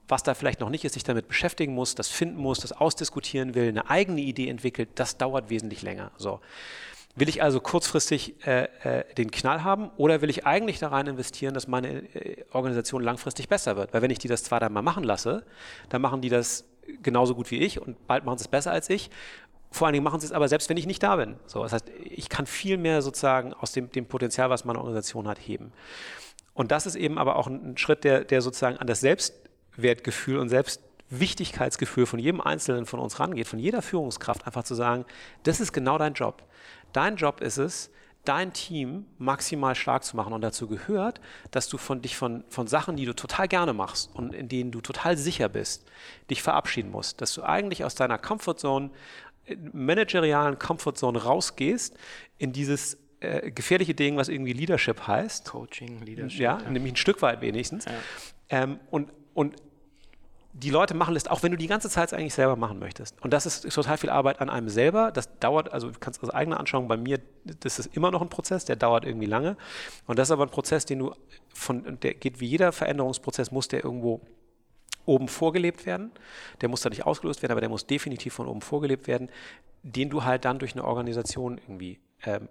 was da vielleicht noch nicht ist, sich damit beschäftigen muss, das finden muss, das ausdiskutieren will, eine eigene Idee entwickelt, das dauert wesentlich länger. So. Will ich also kurzfristig äh, äh, den Knall haben oder will ich eigentlich da rein investieren, dass meine äh, Organisation langfristig besser wird? Weil wenn ich die das zwei, dreimal machen lasse, dann machen die das genauso gut wie ich und bald machen sie es besser als ich. Vor allen Dingen machen sie es aber selbst, wenn ich nicht da bin. So, das heißt, ich kann viel mehr sozusagen aus dem, dem Potenzial, was meine Organisation hat, heben. Und das ist eben aber auch ein Schritt, der, der sozusagen an das Selbst Selbstwertgefühl und Selbstwichtigkeitsgefühl von jedem Einzelnen von uns rangeht, von jeder Führungskraft, einfach zu sagen, das ist genau dein Job. Dein Job ist es, dein Team maximal stark zu machen. Und dazu gehört, dass du von dich von, von Sachen, die du total gerne machst und in denen du total sicher bist, dich verabschieden musst. Dass du eigentlich aus deiner Comfortzone, äh, managerialen Comfortzone rausgehst in dieses äh, gefährliche Ding, was irgendwie Leadership heißt. Coaching, Leadership. Ja, ja. nämlich ein Stück weit wenigstens. Ja. Ähm, und und die Leute machen lässt, auch wenn du die ganze Zeit eigentlich selber machen möchtest. Und das ist total viel Arbeit an einem selber. Das dauert, also du kannst aus eigener Anschauung bei mir, das ist immer noch ein Prozess, der dauert irgendwie lange. Und das ist aber ein Prozess, den du von, der geht wie jeder Veränderungsprozess, muss der irgendwo oben vorgelebt werden. Der muss da nicht ausgelöst werden, aber der muss definitiv von oben vorgelebt werden, den du halt dann durch eine Organisation irgendwie ähm,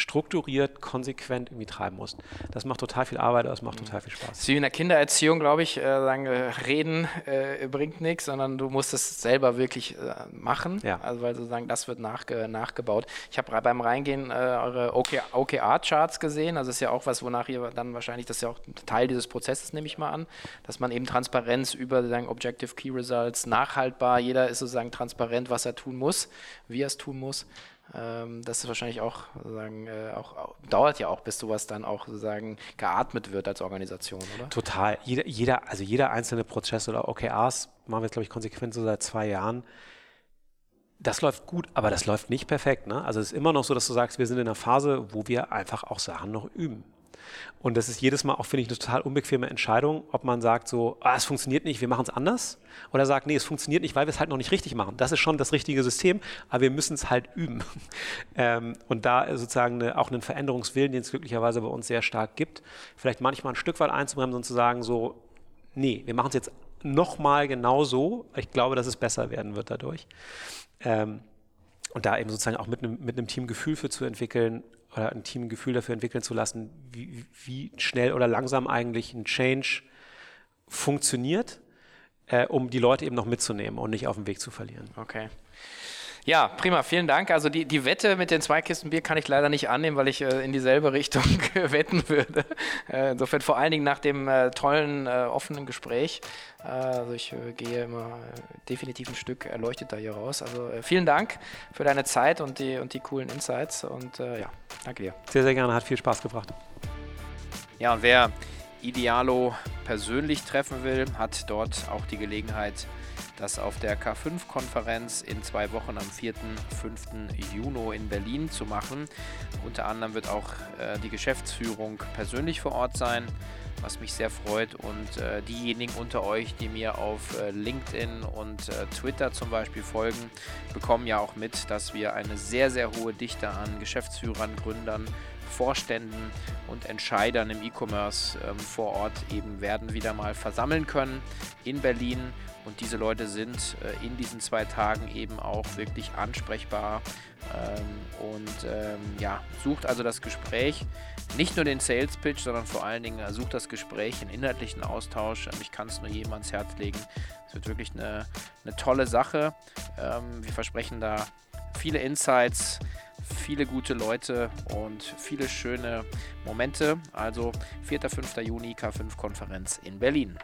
strukturiert, konsequent irgendwie treiben musst. Das macht total viel Arbeit, das macht total viel Spaß. Das ist wie in der Kindererziehung, glaube ich, äh, sagen, äh, reden äh, bringt nichts, sondern du musst es selber wirklich äh, machen. Ja. Also weil sozusagen das wird nachge nachgebaut. Ich habe beim Reingehen äh, eure OKR-Charts gesehen. Also das ist ja auch was, wonach ihr dann wahrscheinlich, das ist ja auch Teil dieses Prozesses, nehme ich mal an, dass man eben Transparenz über sozusagen Objective Key Results nachhaltbar, jeder ist sozusagen transparent, was er tun muss, wie er es tun muss. Ähm, das ist wahrscheinlich auch, sozusagen, äh, auch, auch, dauert ja auch, bis sowas dann auch sozusagen geatmet wird als Organisation, oder? Total. Jeder, jeder, also jeder einzelne Prozess oder OKRs machen wir jetzt, glaube ich, konsequent so seit zwei Jahren. Das läuft gut, aber das läuft nicht perfekt. Ne? Also es ist immer noch so, dass du sagst, wir sind in einer Phase, wo wir einfach auch Sachen noch üben. Und das ist jedes Mal auch, finde ich, eine total unbequeme Entscheidung, ob man sagt so, ah, es funktioniert nicht, wir machen es anders. Oder sagt, nee, es funktioniert nicht, weil wir es halt noch nicht richtig machen. Das ist schon das richtige System, aber wir müssen es halt üben. ähm, und da sozusagen eine, auch einen Veränderungswillen, den es glücklicherweise bei uns sehr stark gibt, vielleicht manchmal ein Stück weit einzubremsen und zu sagen so, nee, wir machen es jetzt nochmal genau so. Ich glaube, dass es besser werden wird dadurch. Ähm, und da eben sozusagen auch mit einem, mit einem Team Gefühl für zu entwickeln, oder ein Team ein Gefühl dafür entwickeln zu lassen, wie, wie schnell oder langsam eigentlich ein Change funktioniert, äh, um die Leute eben noch mitzunehmen und nicht auf dem Weg zu verlieren. Okay. Ja, prima, vielen Dank. Also die, die Wette mit den zwei Kisten Bier kann ich leider nicht annehmen, weil ich äh, in dieselbe Richtung wetten würde. Äh, insofern vor allen Dingen nach dem äh, tollen, äh, offenen Gespräch. Äh, also ich äh, gehe immer definitiv ein Stück erleuchteter hier raus. Also vielen Dank für deine Zeit und die, und die coolen Insights und ja, danke dir. Sehr, sehr gerne, hat viel Spaß gebracht. Ja, und wer Idealo persönlich treffen will, hat dort auch die Gelegenheit, das auf der K5-Konferenz in zwei Wochen am 4. 5. Juni in Berlin zu machen. Unter anderem wird auch äh, die Geschäftsführung persönlich vor Ort sein, was mich sehr freut. Und äh, diejenigen unter euch, die mir auf äh, LinkedIn und äh, Twitter zum Beispiel folgen, bekommen ja auch mit, dass wir eine sehr, sehr hohe Dichte an Geschäftsführern, Gründern, Vorständen und Entscheidern im E-Commerce ähm, vor Ort eben werden wieder mal versammeln können in Berlin und diese Leute sind äh, in diesen zwei Tagen eben auch wirklich ansprechbar ähm, und ähm, ja, sucht also das Gespräch, nicht nur den Sales Pitch, sondern vor allen Dingen äh, sucht das Gespräch, den inhaltlichen Austausch. Ähm, ich kann es nur jedem ans Herz legen. Es wird wirklich eine, eine tolle Sache. Ähm, wir versprechen da viele Insights, viele gute Leute und viele schöne Momente. Also 4. 5. Juni K5-Konferenz in Berlin.